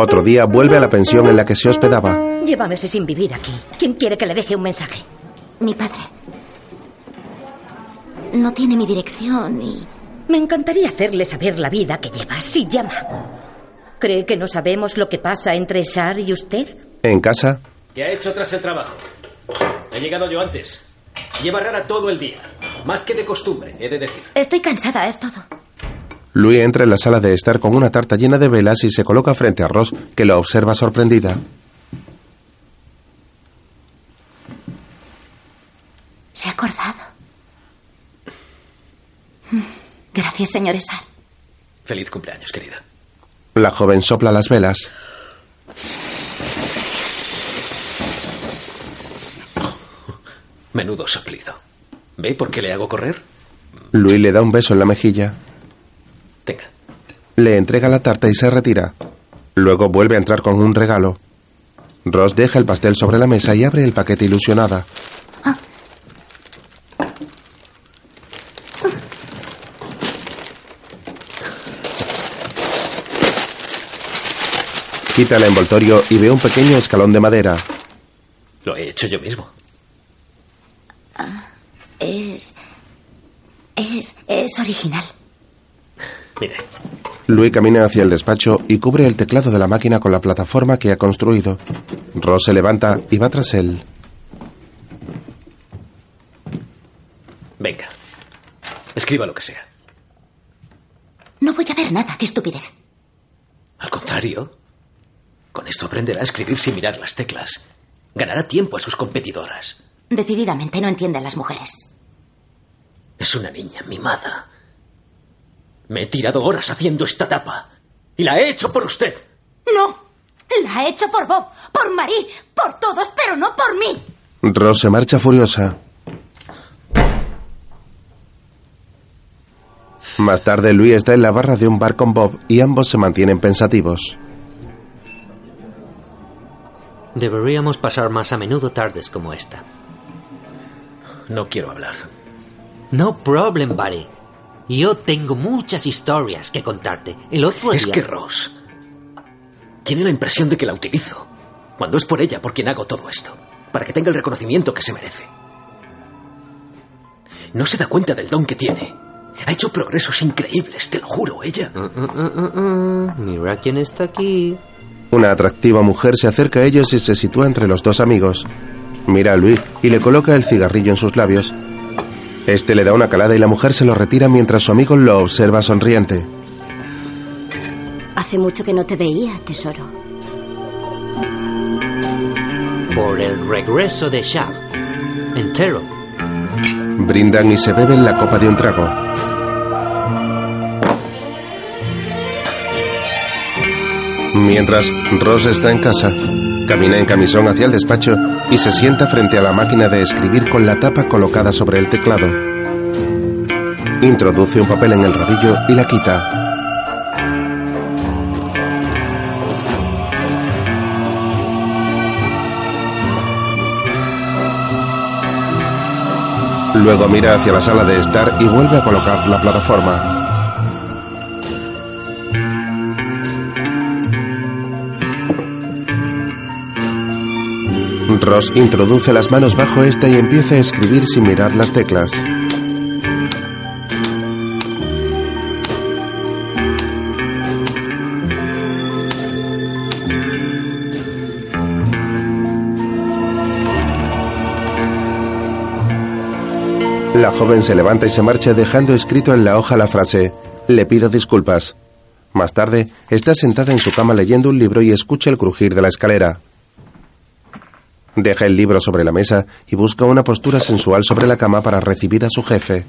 Otro día vuelve a la pensión en la que se hospedaba. Lleva meses sin vivir aquí. ¿Quién quiere que le deje un mensaje? Mi padre. No tiene mi dirección y... Me encantaría hacerle saber la vida que lleva, si llama. ¿Cree que no sabemos lo que pasa entre Shar y usted? En casa, ¿Qué ha hecho tras el trabajo? He llegado yo antes. Lleva rara todo el día. Más que de costumbre, he de decir. Estoy cansada, es todo. Louis entra en la sala de estar con una tarta llena de velas y se coloca frente a Ross, que lo observa sorprendida. Se ha acordado. Gracias, señor Esar. Feliz cumpleaños, querida. La joven sopla las velas. Menudo soplido. ¿Ve por qué le hago correr? Louis le da un beso en la mejilla. Le entrega la tarta y se retira. Luego vuelve a entrar con un regalo. Ross deja el pastel sobre la mesa y abre el paquete ilusionada. Quita el envoltorio y ve un pequeño escalón de madera. Lo he hecho yo mismo. Es... Es... es original. Mire, Louis camina hacia el despacho y cubre el teclado de la máquina con la plataforma que ha construido. Ross se levanta y va tras él. venga. Escriba lo que sea. No voy a ver nada, qué estupidez. Al contrario, con esto aprenderá a escribir sin mirar las teclas. Ganará tiempo a sus competidoras. Decididamente no entienden las mujeres. Es una niña mimada. Me he tirado horas haciendo esta tapa. Y la he hecho por usted. No. La he hecho por Bob, por Marie, por todos, pero no por mí. Ross se marcha furiosa. Más tarde, Louis está en la barra de un bar con Bob y ambos se mantienen pensativos. Deberíamos pasar más a menudo tardes como esta. No quiero hablar. No problem, buddy. Yo tengo muchas historias que contarte. El otro Es día... que Ross tiene la impresión de que la utilizo. Cuando es por ella por quien hago todo esto. Para que tenga el reconocimiento que se merece. No se da cuenta del don que tiene. Ha hecho progresos increíbles, te lo juro, ella. Mm, mm, mm, Mira quién está aquí. Una atractiva mujer se acerca a ellos y se sitúa entre los dos amigos. Mira a Louis y le coloca el cigarrillo en sus labios. Este le da una calada y la mujer se lo retira mientras su amigo lo observa sonriente. Hace mucho que no te veía, tesoro. Por el regreso de Shah. Entero. Brindan y se beben la copa de un trago. Mientras, Ross está en casa, camina en camisón hacia el despacho y se sienta frente a la máquina de escribir con la tapa colocada sobre el teclado. Introduce un papel en el rodillo y la quita. Luego mira hacia la sala de estar y vuelve a colocar la plataforma. Ross introduce las manos bajo esta y empieza a escribir sin mirar las teclas. La joven se levanta y se marcha dejando escrito en la hoja la frase, le pido disculpas. Más tarde, está sentada en su cama leyendo un libro y escucha el crujir de la escalera. Deja el libro sobre la mesa y busca una postura sensual sobre la cama para recibir a su jefe.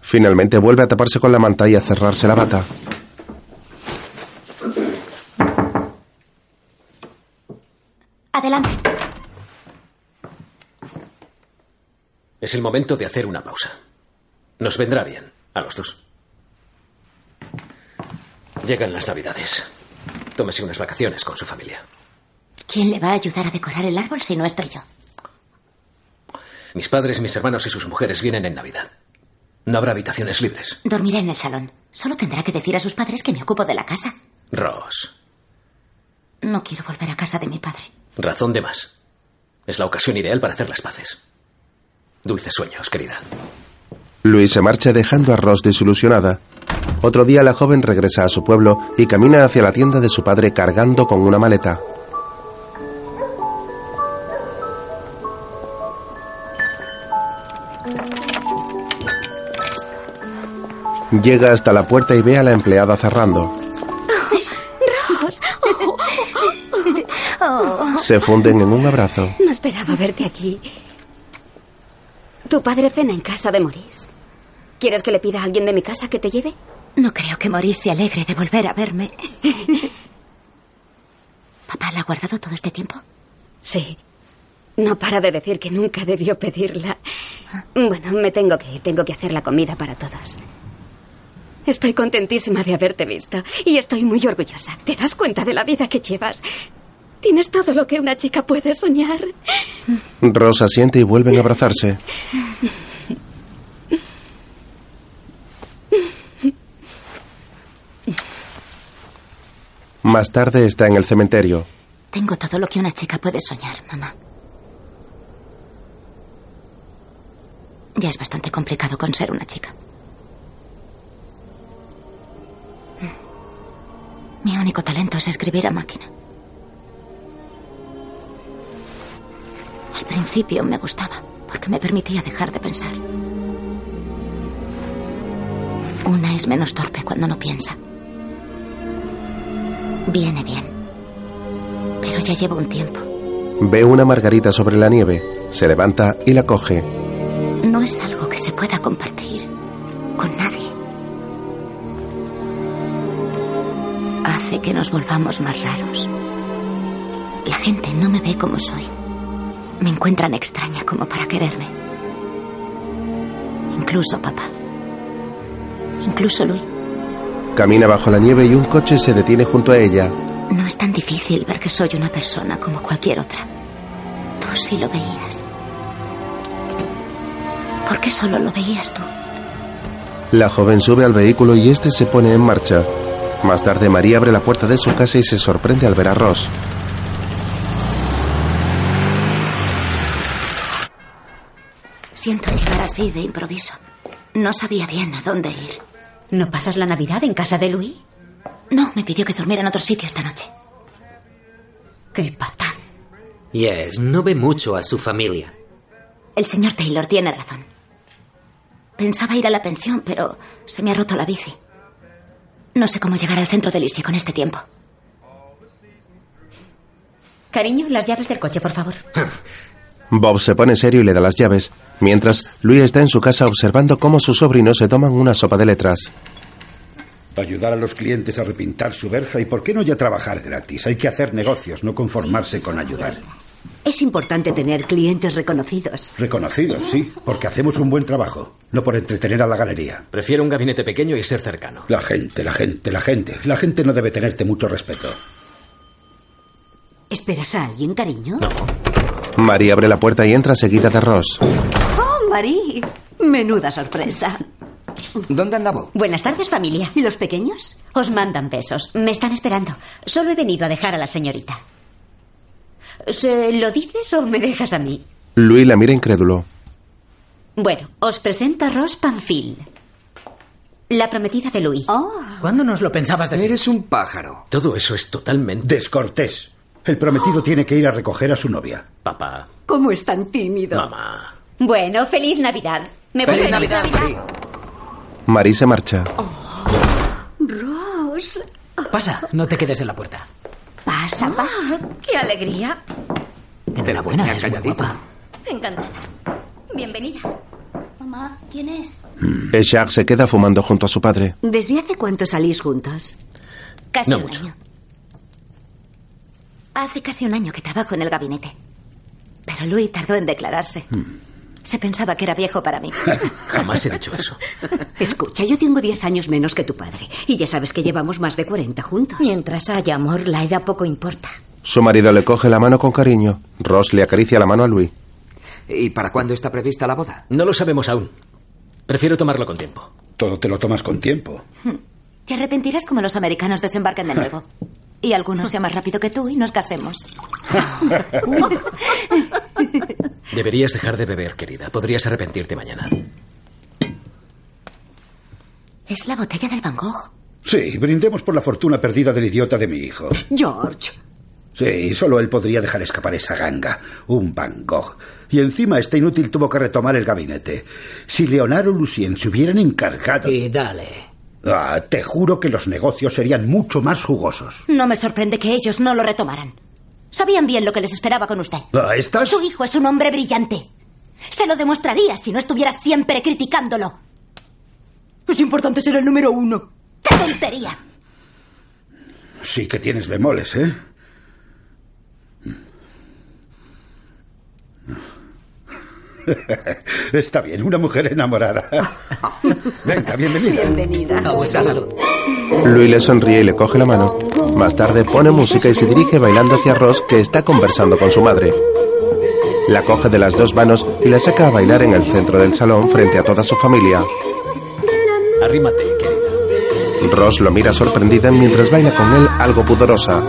Finalmente vuelve a taparse con la manta y a cerrarse la bata. Adelante. Es el momento de hacer una pausa. Nos vendrá bien, a los dos. Llegan las navidades. Tómese unas vacaciones con su familia. ¿Quién le va a ayudar a decorar el árbol si no estoy yo? Mis padres, mis hermanos y sus mujeres vienen en Navidad. No habrá habitaciones libres. Dormiré en el salón. Solo tendrá que decir a sus padres que me ocupo de la casa. Ross. No quiero volver a casa de mi padre. Razón de más. Es la ocasión ideal para hacer las paces. Dulces sueños, querida. Luis se marcha dejando a Ross desilusionada. Otro día la joven regresa a su pueblo y camina hacia la tienda de su padre cargando con una maleta. Llega hasta la puerta y ve a la empleada cerrando. Se funden en un abrazo. No esperaba verte aquí. Tu padre cena en casa de Maurice. ¿Quieres que le pida a alguien de mi casa que te lleve? No creo que Maurice se alegre de volver a verme. ¿Papá la ha guardado todo este tiempo? Sí. No para de decir que nunca debió pedirla. Bueno, me tengo que ir. Tengo que hacer la comida para todos. Estoy contentísima de haberte visto y estoy muy orgullosa. ¿Te das cuenta de la vida que llevas? Tienes todo lo que una chica puede soñar. Rosa siente y vuelven a abrazarse. Más tarde está en el cementerio. Tengo todo lo que una chica puede soñar, mamá. Ya es bastante complicado con ser una chica. Mi único talento es escribir a máquina. Al principio me gustaba, porque me permitía dejar de pensar. Una es menos torpe cuando no piensa. Viene bien. Pero ya llevo un tiempo. Ve una margarita sobre la nieve, se levanta y la coge. No es algo que se pueda compartir con nadie. Hace que nos volvamos más raros. La gente no me ve como soy. Me encuentran extraña como para quererme. Incluso papá. Incluso Luis. Camina bajo la nieve y un coche se detiene junto a ella. No es tan difícil ver que soy una persona como cualquier otra. Tú sí lo veías. ¿Por qué solo lo veías tú? La joven sube al vehículo y este se pone en marcha. Más tarde María abre la puerta de su casa y se sorprende al ver a Ross. Siento llegar así de improviso. No sabía bien a dónde ir. ¿No pasas la Navidad en casa de Luis? No, me pidió que durmiera en otro sitio esta noche. ¡Qué patán! Yes, no ve mucho a su familia. El señor Taylor tiene razón. Pensaba ir a la pensión, pero se me ha roto la bici. No sé cómo llegar al centro de Lizzie con este tiempo. Cariño, las llaves del coche, por favor. Bob se pone serio y le da las llaves, mientras Louis está en su casa observando cómo sus sobrinos se toman una sopa de letras. Ayudar a los clientes a repintar su verja y por qué no ya trabajar gratis. Hay que hacer negocios, no conformarse con ayudar. Es importante tener clientes reconocidos. Reconocidos, sí, porque hacemos un buen trabajo, no por entretener a la galería. Prefiero un gabinete pequeño y ser cercano. La gente, la gente, la gente. La gente no debe tenerte mucho respeto. ¿Esperas a alguien, cariño? Marie abre la puerta y entra seguida de Ross. Oh, Marie. Menuda sorpresa. ¿Dónde andamos? Buenas tardes, familia. ¿Y los pequeños? Os mandan besos. Me están esperando. Solo he venido a dejar a la señorita. ¿Se lo dices o me dejas a mí? Louis la mira incrédulo. Bueno, os presento a Ross Panfil. La prometida de Louis. ¿Cuándo nos lo pensabas de Eres un pájaro. Todo eso es totalmente... Descortés. El prometido tiene que ir a recoger a su novia. Papá. ¿Cómo es tan tímido? Mamá. Bueno, feliz Navidad. Me voy Feliz a Navidad, Marie. Marie se marcha. Ross. Pasa, no te quedes en la puerta. Pasa, pasa. ¡Qué alegría! Enhorabuena, es muy guapa. Encantada. Bienvenida. Mamá, ¿quién es? Jacques se queda fumando junto a su padre. ¿Desde hace cuánto salís juntos? Casi No un mucho. año. Hace casi un año que trabajo en el gabinete. Pero Louis tardó en declararse. Se pensaba que era viejo para mí. Jamás he dicho eso. Escucha, yo tengo 10 años menos que tu padre. Y ya sabes que llevamos más de 40 juntos. Mientras haya amor, la edad poco importa. Su marido le coge la mano con cariño. Ross le acaricia la mano a Louis. ¿Y para cuándo está prevista la boda? No lo sabemos aún. Prefiero tomarlo con tiempo. Todo te lo tomas con tiempo. Te arrepentirás como los americanos desembarquen de nuevo. Y alguno sea más rápido que tú y nos casemos. Deberías dejar de beber, querida. Podrías arrepentirte mañana. Es la botella del Van Gogh. Sí, brindemos por la fortuna perdida del idiota de mi hijo. George. Sí, solo él podría dejar escapar esa ganga. Un Van Gogh. Y encima este inútil tuvo que retomar el gabinete. Si Leonardo Lucien se hubieran encargado... Y dale. Ah, te juro que los negocios serían mucho más jugosos. No me sorprende que ellos no lo retomaran. Sabían bien lo que les esperaba con usted. Ah, ¿Estás...? Su hijo es un hombre brillante. Se lo demostraría si no estuviera siempre criticándolo. Es importante ser el número uno. ¡Qué tontería! Sí que tienes bemoles, ¿eh? Está bien, una mujer enamorada. Venga, bienvenida. Bienvenida. A vuestra salud. Louis le sonríe y le coge la mano. Más tarde pone música y se dirige bailando hacia Ross, que está conversando con su madre. La coge de las dos manos y la saca a bailar en el centro del salón frente a toda su familia. Arrímate, querida. Ross lo mira sorprendida mientras baila con él algo pudorosa.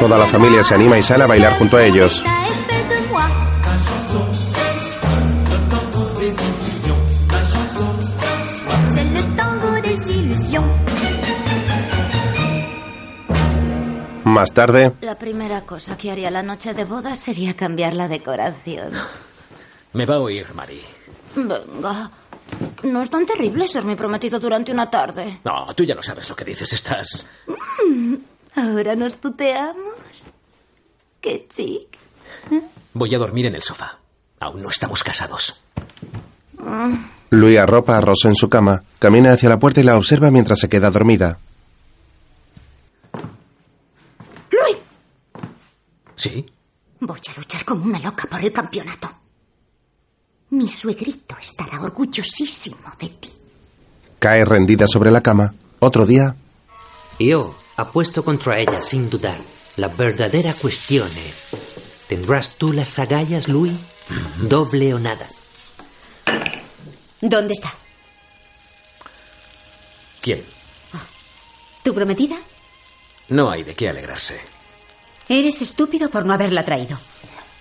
Toda la familia se anima y sale a bailar junto a ellos. Más tarde, La primera cosa que haría la noche de boda sería cambiar la decoración. Me va a oír, Marie. Venga. No es tan terrible ser mi prometido durante una tarde. No, tú ya no sabes lo que dices. Estás... Mm, Ahora nos tuteamos. Qué chic. Voy a dormir en el sofá. Aún no estamos casados. Louis arropa a Ross en su cama, camina hacia la puerta y la observa mientras se queda dormida. ¿Sí? Voy a luchar como una loca por el campeonato. Mi suegrito estará orgullosísimo de ti. Cae rendida sobre la cama. Otro día, Yo apuesto contra ella sin dudar. La verdadera cuestión es, ¿tendrás tú las agallas, Louis? Doble o nada. ¿Dónde está? ¿Quién? ¿Tu prometida? No hay de qué alegrarse. Eres estúpido por no haberla traído.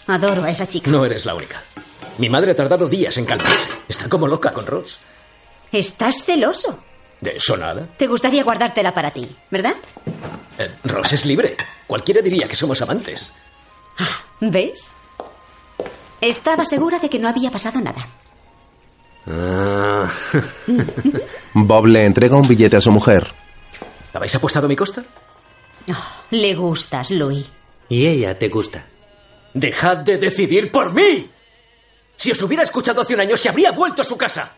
Adoro a esa chica. No eres la única. Mi madre ha tardado días en calmarse. Está como loca con Ross. Estás celoso. ¿De eso nada? Te gustaría guardártela para ti, ¿verdad? Eh, Ross es libre. Cualquiera diría que somos amantes. ¿Ves? Estaba segura de que no había pasado nada. Ah. Bob le entrega un billete a su mujer. ¿Habéis apostado a mi costa? Le gustas, Louis. Y ella te gusta. Dejad de decidir por mí. Si os hubiera escuchado hace un año, se habría vuelto a su casa.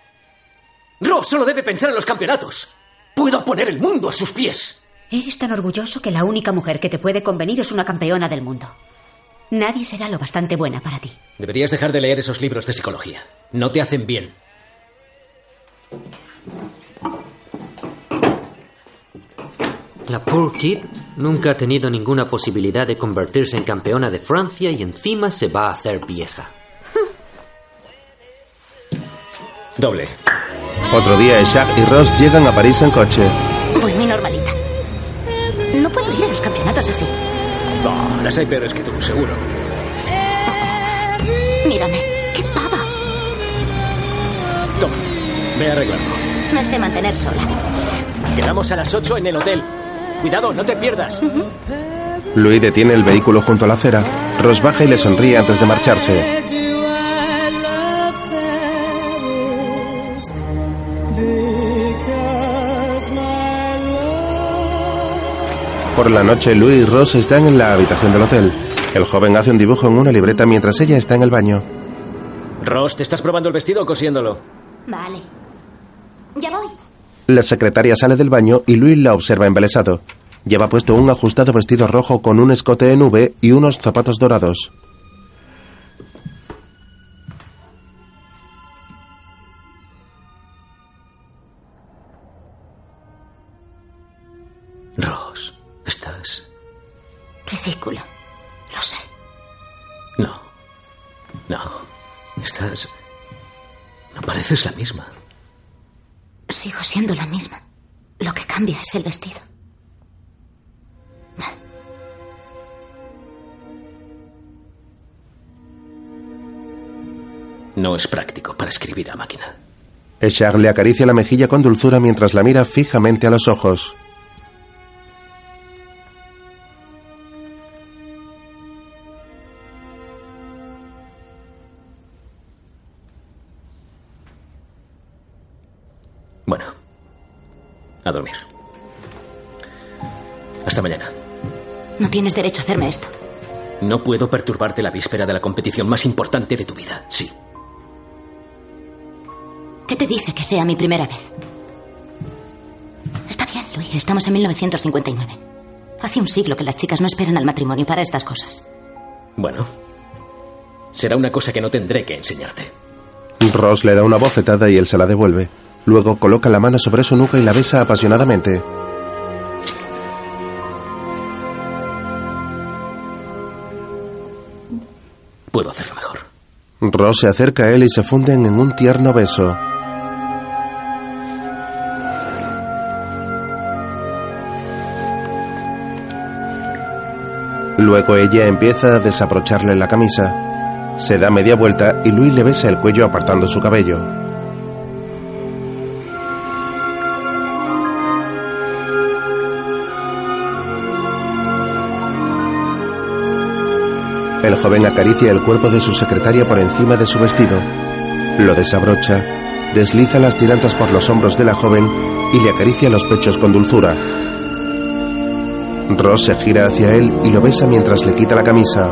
Ross solo debe pensar en los campeonatos. Puedo poner el mundo a sus pies. Eres tan orgulloso que la única mujer que te puede convenir es una campeona del mundo. Nadie será lo bastante buena para ti. Deberías dejar de leer esos libros de psicología. No te hacen bien. La poor kid nunca ha tenido ninguna posibilidad de convertirse en campeona de Francia y encima se va a hacer vieja. Doble. Otro día, Jacques y Ross llegan a París en coche. Voy muy normalita. No puedo ir a los campeonatos así. No, las hay peores que tú, seguro. Mírame, qué pava. Toma, ve a arreglarlo. Me sé mantener sola. Quedamos a las 8 en el hotel. Cuidado, no te pierdas. Louis detiene el vehículo junto a la acera. Ross baja y le sonríe antes de marcharse. Por la noche, Louis y Ross están en la habitación del hotel. El joven hace un dibujo en una libreta mientras ella está en el baño. Ross, ¿te estás probando el vestido o cosiéndolo? Vale. Ya voy. La secretaria sale del baño y Louis la observa embelesado. Lleva puesto un ajustado vestido rojo con un escote en V y unos zapatos dorados. Ridículo. Lo sé. No. No. Estás... No pareces la misma. Sigo siendo la misma. Lo que cambia es el vestido. No es práctico para escribir a máquina. Echar le acaricia la mejilla con dulzura mientras la mira fijamente a los ojos. A dormir. Hasta mañana. No tienes derecho a hacerme esto. No puedo perturbarte la víspera de la competición más importante de tu vida. Sí. ¿Qué te dice que sea mi primera vez? Está bien, Luis. Estamos en 1959. Hace un siglo que las chicas no esperan al matrimonio para estas cosas. Bueno. Será una cosa que no tendré que enseñarte. Ross le da una bofetada y él se la devuelve. Luego coloca la mano sobre su nuca y la besa apasionadamente. Puedo hacerlo mejor. Ross se acerca a él y se funden en un tierno beso. Luego ella empieza a desabrocharle la camisa. Se da media vuelta y Luis le besa el cuello apartando su cabello. El joven acaricia el cuerpo de su secretaria por encima de su vestido. Lo desabrocha, desliza las tirantas por los hombros de la joven y le acaricia los pechos con dulzura. Ross se gira hacia él y lo besa mientras le quita la camisa.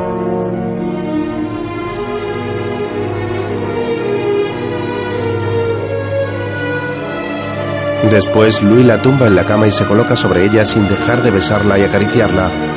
Después, Louis la tumba en la cama y se coloca sobre ella sin dejar de besarla y acariciarla.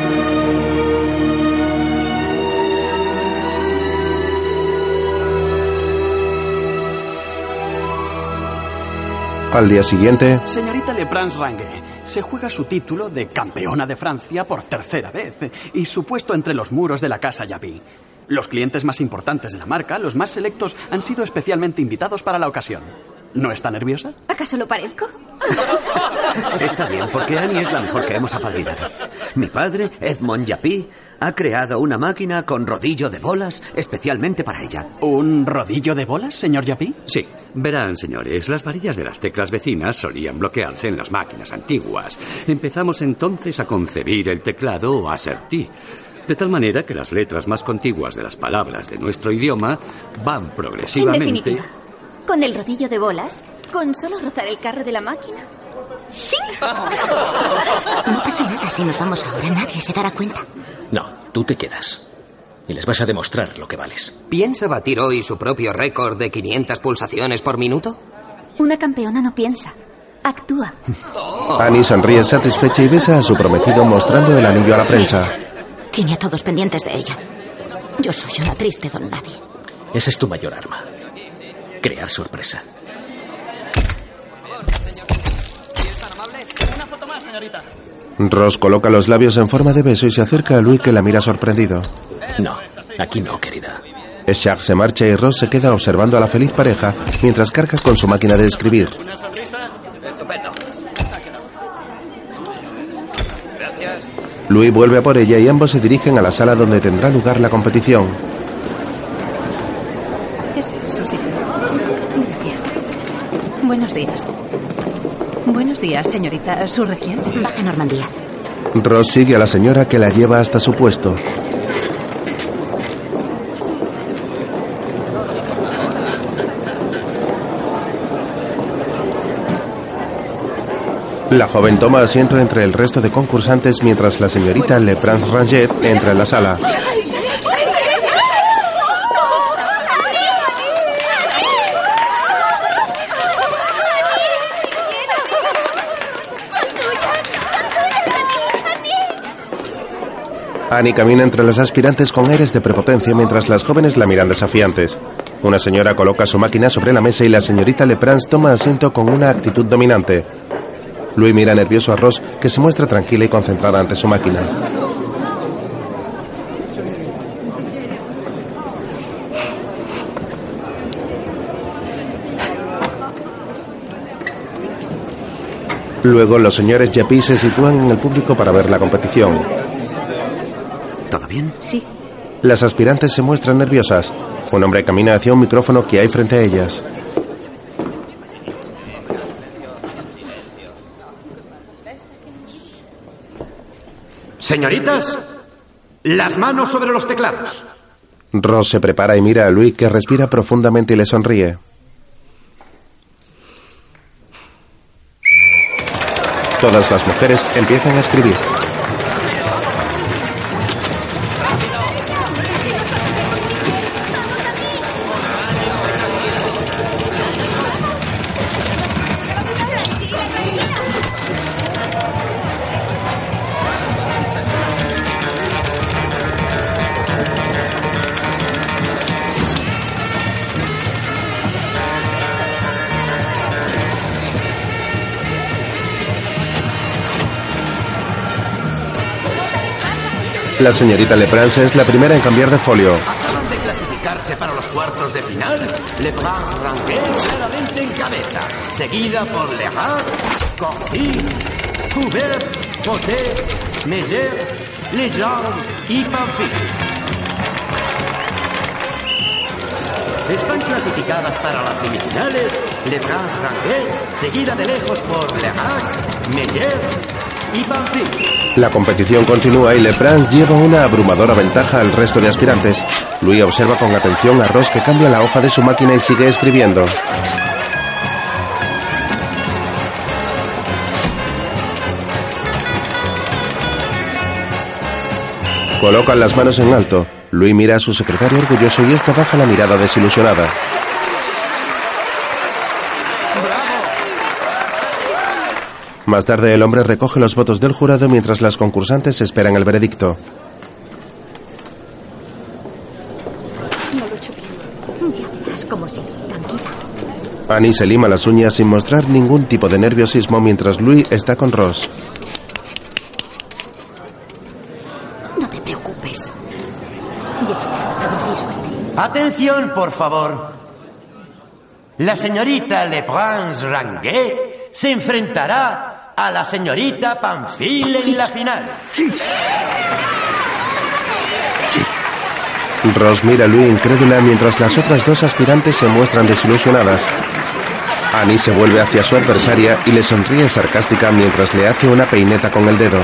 Al día siguiente, Señorita Leprance Rangue, se juega su título de campeona de Francia por tercera vez y su puesto entre los muros de la casa Yapi. Los clientes más importantes de la marca, los más selectos, han sido especialmente invitados para la ocasión. ¿No está nerviosa? ¿Acaso lo parezco? Está bien, porque Annie es la mejor que hemos apadrinado. Mi padre, Edmond Yapí, ha creado una máquina con rodillo de bolas especialmente para ella. ¿Un rodillo de bolas, señor Yapí? Sí. Verán, señores, las varillas de las teclas vecinas solían bloquearse en las máquinas antiguas. Empezamos entonces a concebir el teclado ASERTY. De tal manera que las letras más contiguas de las palabras de nuestro idioma van En progresivamente. definitiva, con el rodillo de bolas, con solo rozar el carro de la máquina. ¡Sí! No pasa nada si nos vamos ahora. Nadie se dará cuenta. No, tú te quedas. Y les vas a demostrar lo que vales. ¿Piensa batir hoy su propio récord de 500 pulsaciones por minuto? Una campeona no piensa, actúa. Annie sonríe satisfecha y besa a su prometido mostrando el anillo a la prensa. Tiene a todos pendientes de ella. Yo soy una triste don nadie. Esa es tu mayor arma. Crear sorpresa. Ross coloca los labios en forma de beso y se acerca a Louis que la mira sorprendido. No, aquí no, querida. Shaq se marcha y Ross se queda observando a la feliz pareja mientras carga con su máquina de escribir. Louis vuelve a por ella y ambos se dirigen a la sala donde tendrá lugar la competición. Ese es su sitio. Gracias. Buenos días. Buenos días, señorita. ¿Su región? Baja Normandía. Ross sigue a la señora que la lleva hasta su puesto. La joven toma asiento entre el resto de concursantes mientras la señorita Leprance Ranget entra en la sala. Annie camina entre los aspirantes con aires de prepotencia mientras las jóvenes la miran desafiantes. Una señora coloca su máquina sobre la mesa y la señorita Leprance toma asiento con una actitud dominante. Louis mira nervioso a Ross, que se muestra tranquila y concentrada ante su máquina. Luego los señores Yapí se sitúan en el público para ver la competición. ¿Todo bien? Sí. Las aspirantes se muestran nerviosas. Un hombre camina hacia un micrófono que hay frente a ellas. Señoritas, las manos sobre los teclados. Ross se prepara y mira a Louis que respira profundamente y le sonríe. Todas las mujeres empiezan a escribir. La señorita Leprance es la primera en cambiar de folio. Acaban de clasificarse para los cuartos de final. Le Prince Ranquet claramente en cabeza, seguida por Lerat, Corti, Coubert, Potet, Meyer, Legendre y Pamphile. Están clasificadas para las semifinales Le Prince Ranquet, seguida de lejos por Lerat, Meyer. La competición continúa y Leprance lleva una abrumadora ventaja al resto de aspirantes. Louis observa con atención a Ross que cambia la hoja de su máquina y sigue escribiendo. Colocan las manos en alto. Louis mira a su secretario orgulloso y esta baja la mirada desilusionada. Más tarde el hombre recoge los votos del jurado mientras las concursantes esperan el veredicto. No lo he hecho bien. Ya verás cómo sí. Tranquila. Annie se lima las uñas sin mostrar ningún tipo de nerviosismo mientras Louis está con Ross. No te preocupes. Ya está. A ver si hay suerte. Atención, por favor. La señorita Lebrun Ranguet se enfrentará a la señorita Panfil en la final. Ross mira a Louis incrédula mientras las otras dos aspirantes se muestran desilusionadas. Annie se vuelve hacia su adversaria y le sonríe sarcástica mientras le hace una peineta con el dedo.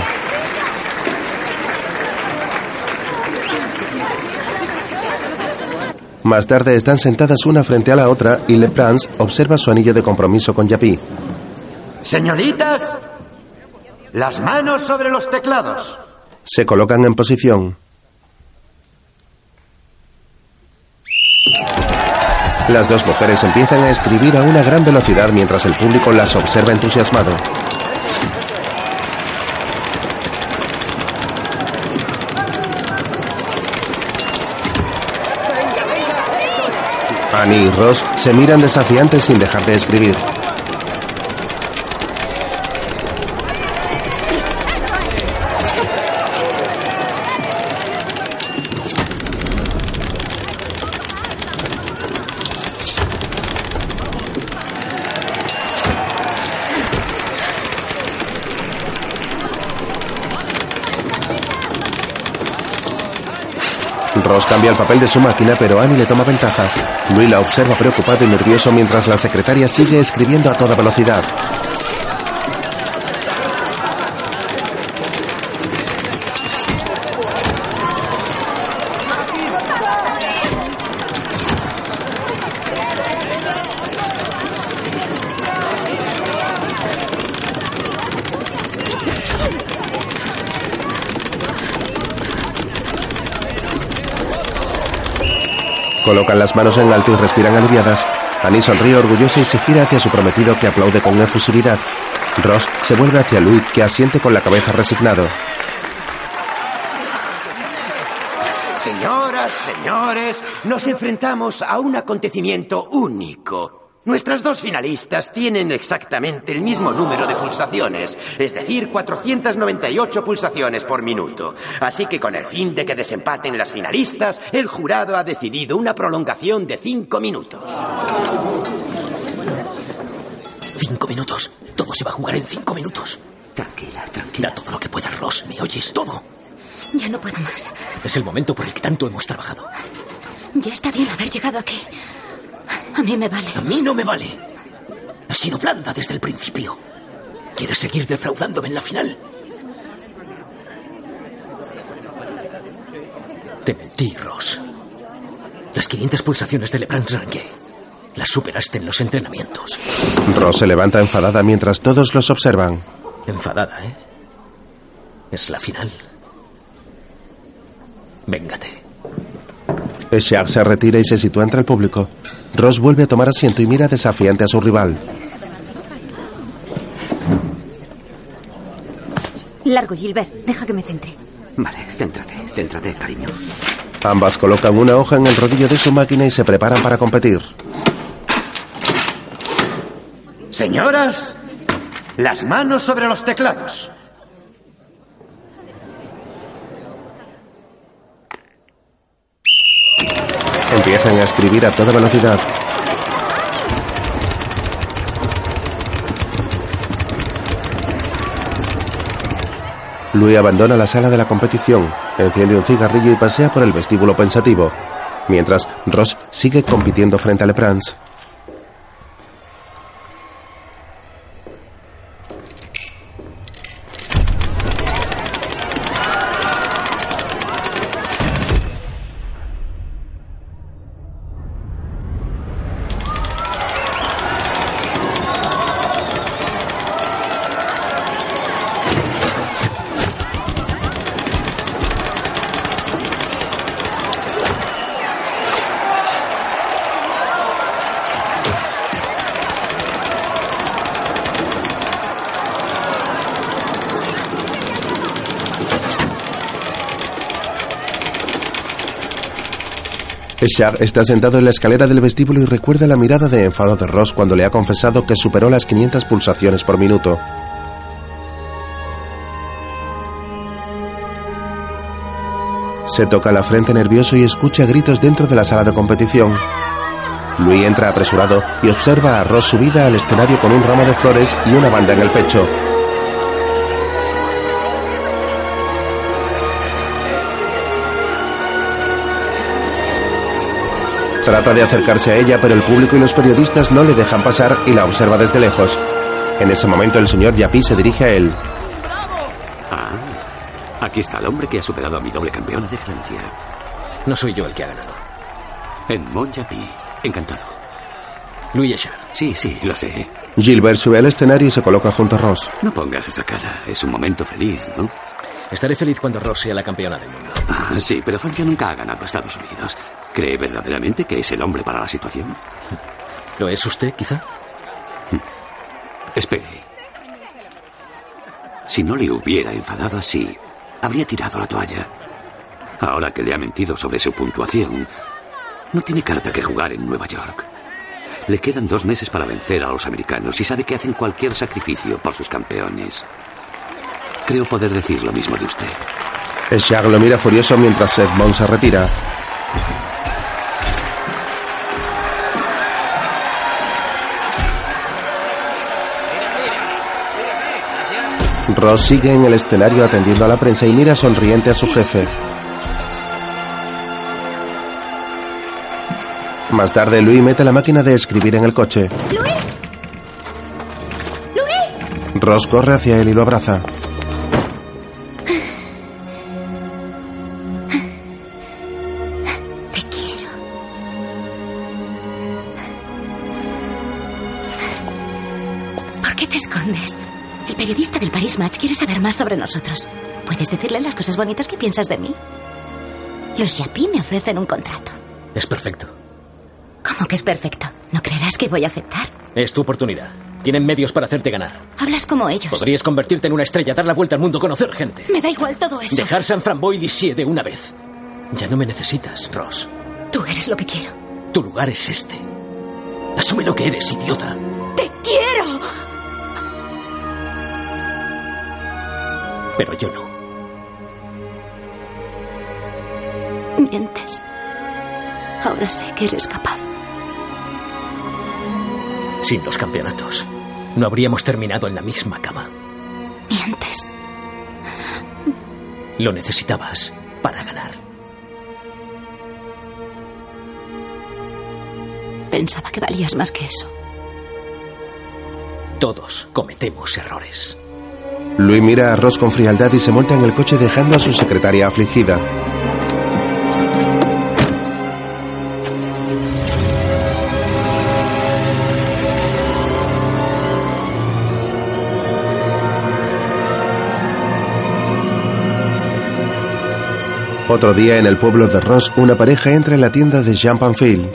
Más tarde están sentadas una frente a la otra y Leprance observa su anillo de compromiso con Yapi. Señoritas, las manos sobre los teclados. Se colocan en posición. Las dos mujeres empiezan a escribir a una gran velocidad mientras el público las observa entusiasmado. Annie y Ross se miran desafiantes sin dejar de escribir. Cambia el papel de su máquina, pero Annie le toma ventaja. Louis la observa preocupado y nervioso mientras la secretaria sigue escribiendo a toda velocidad. Colocan las manos en alto y respiran aliviadas. Annie sonríe orgullosa y se gira hacia su prometido que aplaude con efusividad. Ross se vuelve hacia Louis que asiente con la cabeza resignado. Señoras, señores, nos enfrentamos a un acontecimiento único. Nuestras dos finalistas tienen exactamente el mismo número de pulsaciones, es decir, 498 pulsaciones por minuto. Así que con el fin de que desempaten las finalistas, el jurado ha decidido una prolongación de cinco minutos. Cinco minutos. Todo se va a jugar en cinco minutos. Tranquila, tranquila. Da todo lo que puedas, Ross. ¿Me oyes? Todo. Ya no puedo más. Es el momento por el que tanto hemos trabajado. Ya está bien haber llegado aquí. A mí me vale. A mí no me vale. Has sido blanda desde el principio. ¿Quieres seguir defraudándome en la final? Te mentí, Ross. Las 500 pulsaciones de Lebrun Rangue las superaste en los entrenamientos. Ross se levanta enfadada mientras todos los observan. Enfadada, ¿eh? Es la final. Véngate. Shaq se retira y se sitúa entre el público. Ross vuelve a tomar asiento y mira desafiante a su rival. Largo, Gilbert. Deja que me centre. Vale, céntrate, céntrate, cariño. Ambas colocan una hoja en el rodillo de su máquina y se preparan para competir. Señoras, las manos sobre los teclados. Empiezan a escribir a toda velocidad. Louis abandona la sala de la competición, enciende un cigarrillo y pasea por el vestíbulo pensativo, mientras Ross sigue compitiendo frente a Leprance. Shaq está sentado en la escalera del vestíbulo y recuerda la mirada de enfado de Ross cuando le ha confesado que superó las 500 pulsaciones por minuto. Se toca la frente nervioso y escucha gritos dentro de la sala de competición. Louis entra apresurado y observa a Ross subida al escenario con un ramo de flores y una banda en el pecho. Trata de acercarse a ella, pero el público y los periodistas no le dejan pasar y la observa desde lejos. En ese momento el señor Yapi se dirige a él. Ah, aquí está el hombre que ha superado a mi doble campeona de Francia. No soy yo el que ha ganado. Edmond Yapi. Encantado. Louis Echard. Sí, sí, lo sé. Gilbert sube al escenario y se coloca junto a Ross. No pongas esa cara. Es un momento feliz, ¿no? Estaré feliz cuando Ross sea la campeona del mundo. Ah, sí, pero Francia nunca ha ganado a Estados Unidos. ¿Cree verdaderamente que es el hombre para la situación? ¿Lo es usted, quizá? Espere. Si no le hubiera enfadado así, habría tirado la toalla. Ahora que le ha mentido sobre su puntuación, no tiene carta que jugar en Nueva York. Le quedan dos meses para vencer a los americanos y sabe que hacen cualquier sacrificio por sus campeones. Creo poder decir lo mismo de usted. Echard lo mira furioso mientras Edmond se retira. Ross sigue en el escenario atendiendo a la prensa y mira sonriente a su jefe. Más tarde, Louis mete la máquina de escribir en el coche. ¡Luis! ¡Luis! Ross corre hacia él y lo abraza. Periodista del Paris Match quiere saber más sobre nosotros. ¿Puedes decirle las cosas bonitas que piensas de mí? Los Yapi me ofrecen un contrato. Es perfecto. ¿Cómo que es perfecto? ¿No creerás que voy a aceptar? Es tu oportunidad. Tienen medios para hacerte ganar. Hablas como ellos. Podrías convertirte en una estrella, dar la vuelta al mundo, conocer gente. Me da igual todo eso. Dejar San Framboy y de una vez. Ya no me necesitas, Ross. Tú eres lo que quiero. Tu lugar es este. Asume lo que eres, idiota. ¡Te quiero! Pero yo no. Mientes. Ahora sé que eres capaz. Sin los campeonatos, no habríamos terminado en la misma cama. Mientes. Lo necesitabas para ganar. Pensaba que valías más que eso. Todos cometemos errores. Louis mira a Ross con frialdad y se monta en el coche dejando a su secretaria afligida. Otro día en el pueblo de Ross, una pareja entra en la tienda de Jean Panfil.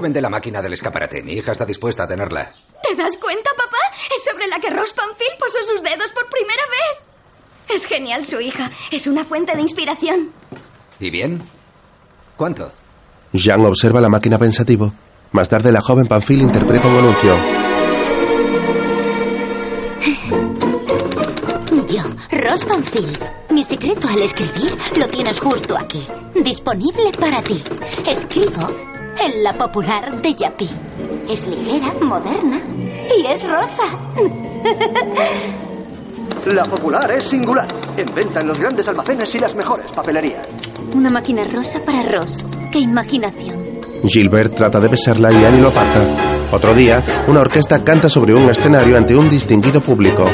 ¿Por cuánto vende la máquina del escaparate? Mi hija está dispuesta a tenerla. ¿Te das cuenta, papá? Es sobre la que Ross Panfil posó sus dedos por primera vez. Es genial su hija. Es una fuente de inspiración. ¿Y bien? ¿Cuánto? Jean observa la máquina pensativo. Más tarde, la joven Panfil interpreta un anuncio. Yo, Ross Panfil. Mi secreto al escribir lo tienes justo aquí. Disponible para ti. Escribo en la popular de Yapi. Es ligera, moderna y es rosa. La popular es singular. En venta en los grandes almacenes y las mejores papelerías. Una máquina rosa para Ross. ¡Qué imaginación! Gilbert trata de besarla y Annie lo aparta. Otro día, una orquesta canta sobre un escenario ante un distinguido público.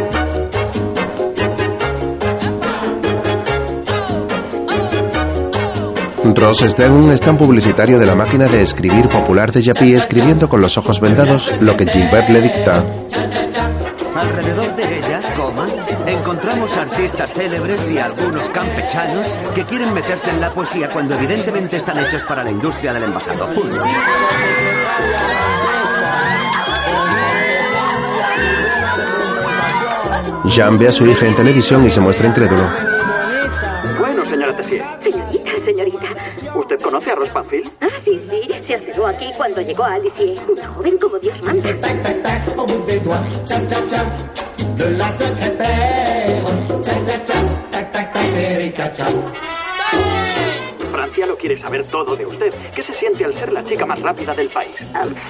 Ross está en un stand publicitario de la máquina de escribir popular de Yapi escribiendo con los ojos vendados lo que Gilbert le dicta. Alrededor de ella, coma, encontramos artistas célebres y algunos campechanos que quieren meterse en la poesía cuando evidentemente están hechos para la industria del envasado. Punto. Jean ve a su hija en televisión y se muestra incrédulo. Bueno, señora Tessier. Señorita. ¿Usted conoce a Ross Panfil? Ah, sí, sí. Se hospedó aquí cuando llegó a Alicia. Una joven como Dios manda. de la secrétaire. Cha cha cha, tac tac tac, Erika cha. Francia lo quiere saber todo de usted. ¿Qué se siente al ser la chica más rápida del país?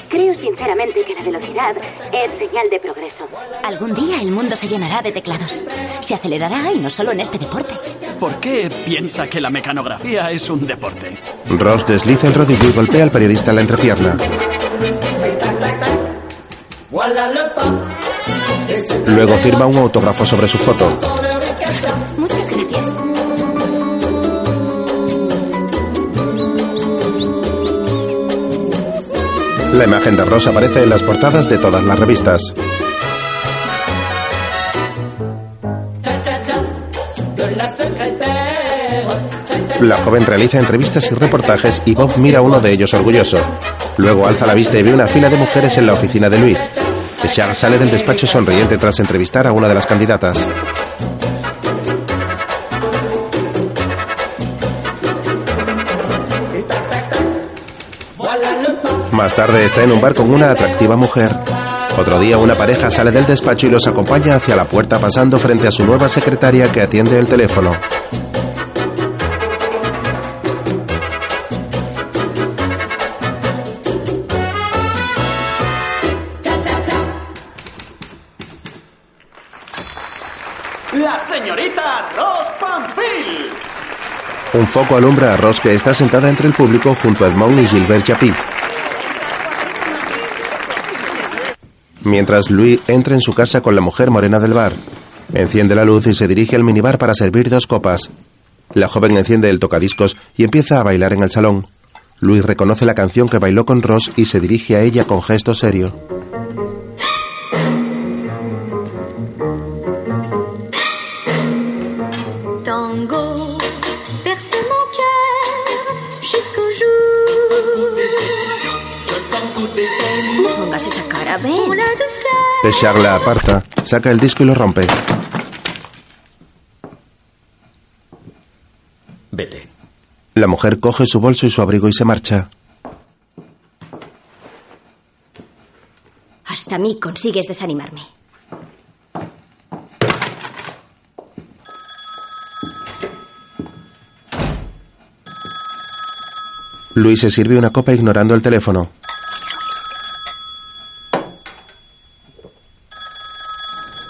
creo sinceramente que la velocidad es señal de progreso. Algún día el mundo se llenará de teclados. Se acelerará y no solo en este deporte. ¿Por qué piensa que la mecanografía es un deporte? Ross desliza el rodillo y golpea al periodista en la entrepierna. Luego firma un autógrafo sobre su foto. La imagen de Ross aparece en las portadas de todas las revistas. La joven realiza entrevistas y reportajes y Bob mira uno de ellos orgulloso. Luego alza la vista y ve una fila de mujeres en la oficina de Louis. Charles sale del despacho sonriente tras entrevistar a una de las candidatas. Más tarde está en un bar con una atractiva mujer. Otro día una pareja sale del despacho y los acompaña hacia la puerta pasando frente a su nueva secretaria que atiende el teléfono. ¡La señorita Ross Panfil! Un foco alumbra a Ross que está sentada entre el público junto a Edmond y Gilbert Chapit. Mientras Louis entra en su casa con la mujer morena del bar. Enciende la luz y se dirige al minibar para servir dos copas. La joven enciende el tocadiscos y empieza a bailar en el salón. Louis reconoce la canción que bailó con Ross y se dirige a ella con gesto serio. Ven. La douceur. Charles la aparta, saca el disco y lo rompe. Vete. La mujer coge su bolso y su abrigo y se marcha. Hasta a mí consigues desanimarme. Luis se sirve una copa ignorando el teléfono.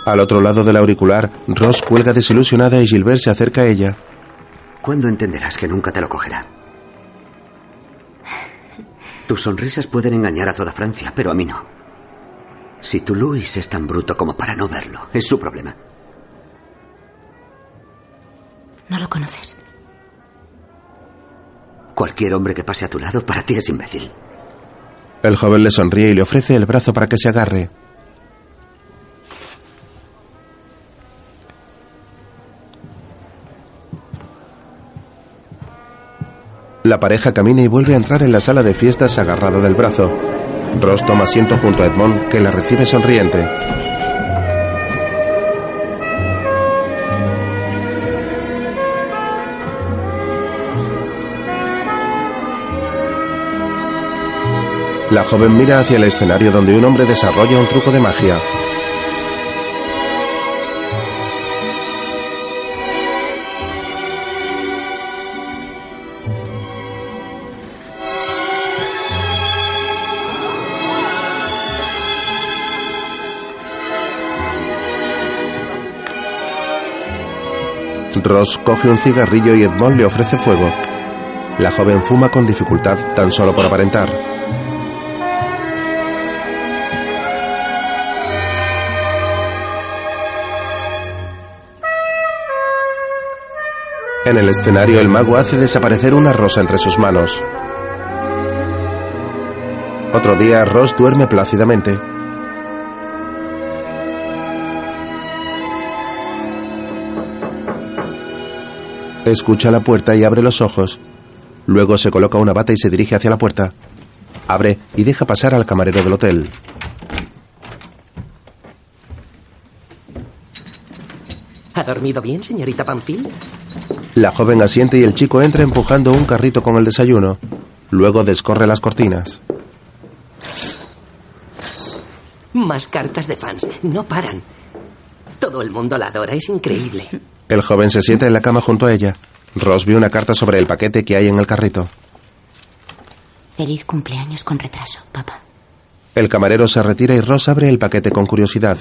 Al otro lado del auricular, Ross cuelga desilusionada y Gilbert se acerca a ella. ¿Cuándo entenderás que nunca te lo cogerá? Tus sonrisas pueden engañar a toda Francia, pero a mí no. Si tu Luis es tan bruto como para no verlo, es su problema. No lo conoces. Cualquier hombre que pase a tu lado para ti es imbécil. El joven le sonríe y le ofrece el brazo para que se agarre. La pareja camina y vuelve a entrar en la sala de fiestas agarrado del brazo. Ross toma asiento junto a Edmond, que la recibe sonriente. La joven mira hacia el escenario donde un hombre desarrolla un truco de magia. Ross coge un cigarrillo y Edmond le ofrece fuego. La joven fuma con dificultad tan solo por aparentar. En el escenario el mago hace desaparecer una rosa entre sus manos. Otro día Ross duerme plácidamente. Escucha la puerta y abre los ojos. Luego se coloca una bata y se dirige hacia la puerta. Abre y deja pasar al camarero del hotel. ¿Ha dormido bien, señorita Panfil? La joven asiente y el chico entra empujando un carrito con el desayuno. Luego descorre las cortinas. Más cartas de fans. No paran. Todo el mundo la adora, es increíble. El joven se sienta en la cama junto a ella. Ross ve una carta sobre el paquete que hay en el carrito. Feliz cumpleaños con retraso, papá. El camarero se retira y Ross abre el paquete con curiosidad.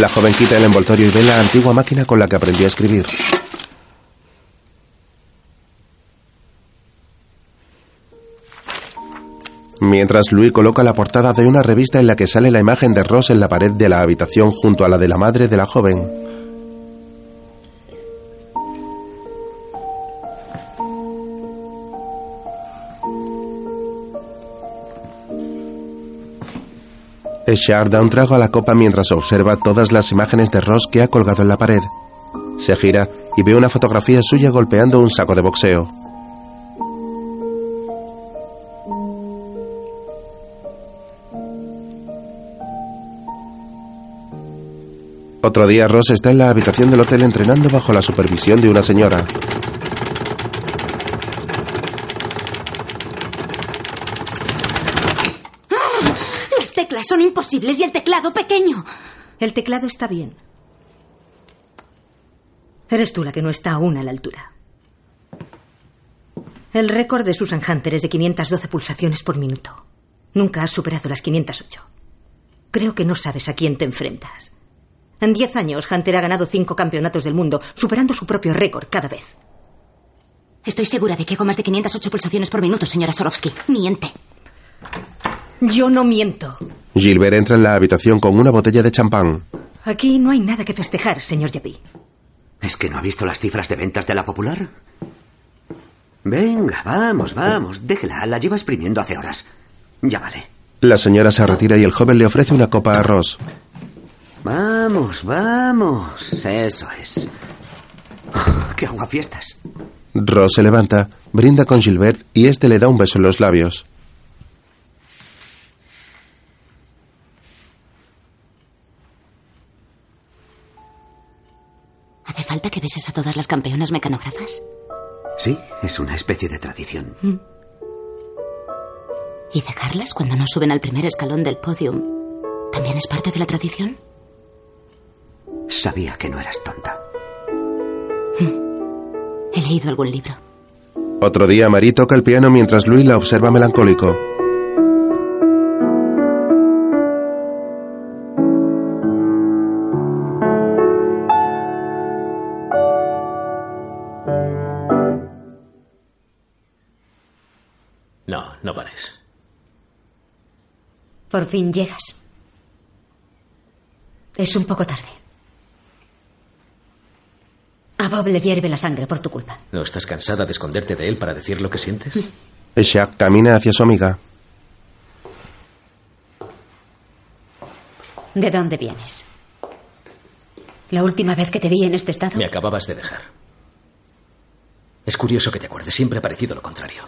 La joven quita el envoltorio y ve la antigua máquina con la que aprendió a escribir. Mientras Louis coloca la portada de una revista en la que sale la imagen de Ross en la pared de la habitación junto a la de la madre de la joven. Eshar da un trago a la copa mientras observa todas las imágenes de Ross que ha colgado en la pared. Se gira y ve una fotografía suya golpeando un saco de boxeo. Otro día Ross está en la habitación del hotel entrenando bajo la supervisión de una señora. Las teclas son imposibles y el teclado pequeño. El teclado está bien. Eres tú la que no está aún a la altura. El récord de Susan Hunter es de 512 pulsaciones por minuto. Nunca has superado las 508. Creo que no sabes a quién te enfrentas. En 10 años, Hunter ha ganado cinco campeonatos del mundo, superando su propio récord cada vez. Estoy segura de que hago más de 508 pulsaciones por minuto, señora Sorovsky. Miente. Yo no miento. Gilbert entra en la habitación con una botella de champán. Aquí no hay nada que festejar, señor Yapi. ¿Es que no ha visto las cifras de ventas de la popular? Venga, vamos, vamos. Déjela, la lleva exprimiendo hace horas. Ya vale. La señora se retira y el joven le ofrece una copa a Ross. Vamos, vamos. Eso es. Oh, ¡Qué aguafiestas! Ross se levanta, brinda con Gilbert y este le da un beso en los labios. ¿Hace falta que beses a todas las campeonas mecanógrafas? Sí, es una especie de tradición. ¿Y dejarlas cuando no suben al primer escalón del podium? ¿También es parte de la tradición? Sabía que no eras tonta. He leído algún libro. Otro día Marie toca el piano mientras Louis la observa melancólico. No, no pares. Por fin llegas. Es un poco tarde. A Bob le hierve la sangre por tu culpa. ¿No estás cansada de esconderte de él para decir lo que sientes? Shaq camina hacia su amiga. ¿De dónde vienes? La última vez que te vi en este estado. Me acababas de dejar. Es curioso que te acuerdes, siempre ha parecido lo contrario.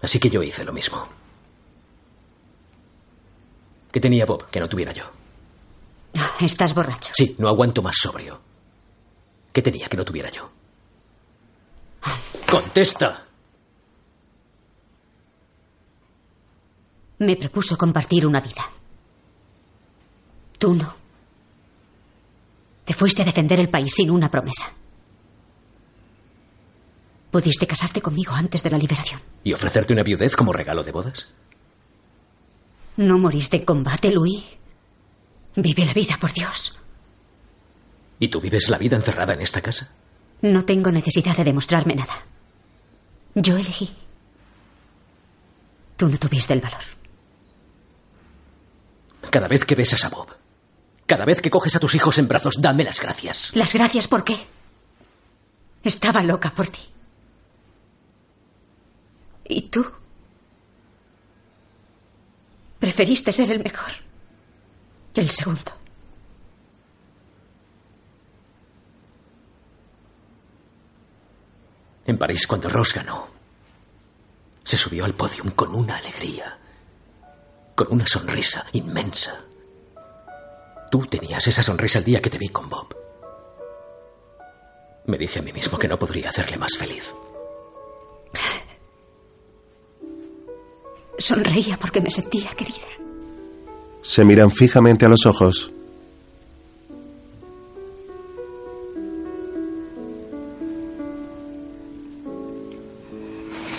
Así que yo hice lo mismo. ¿Qué tenía Bob que no tuviera yo? Estás borracho. Sí, no aguanto más sobrio. ¿Qué tenía que no tuviera yo? ¡Contesta! Me propuso compartir una vida. Tú no. Te fuiste a defender el país sin una promesa. Pudiste casarte conmigo antes de la liberación. ¿Y ofrecerte una viudez como regalo de bodas? No moriste en combate, Louis. Vive la vida, por Dios. ¿Y tú vives la vida encerrada en esta casa? No tengo necesidad de demostrarme nada. Yo elegí. Tú no tuviste el valor. Cada vez que besas a Bob, cada vez que coges a tus hijos en brazos, dame las gracias. ¿Las gracias por qué? Estaba loca por ti. ¿Y tú? Preferiste ser el mejor. El segundo. En París, cuando Ross ganó, se subió al podium con una alegría, con una sonrisa inmensa. Tú tenías esa sonrisa el día que te vi con Bob. Me dije a mí mismo que no podría hacerle más feliz. Sonreía porque me sentía querida. Se miran fijamente a los ojos.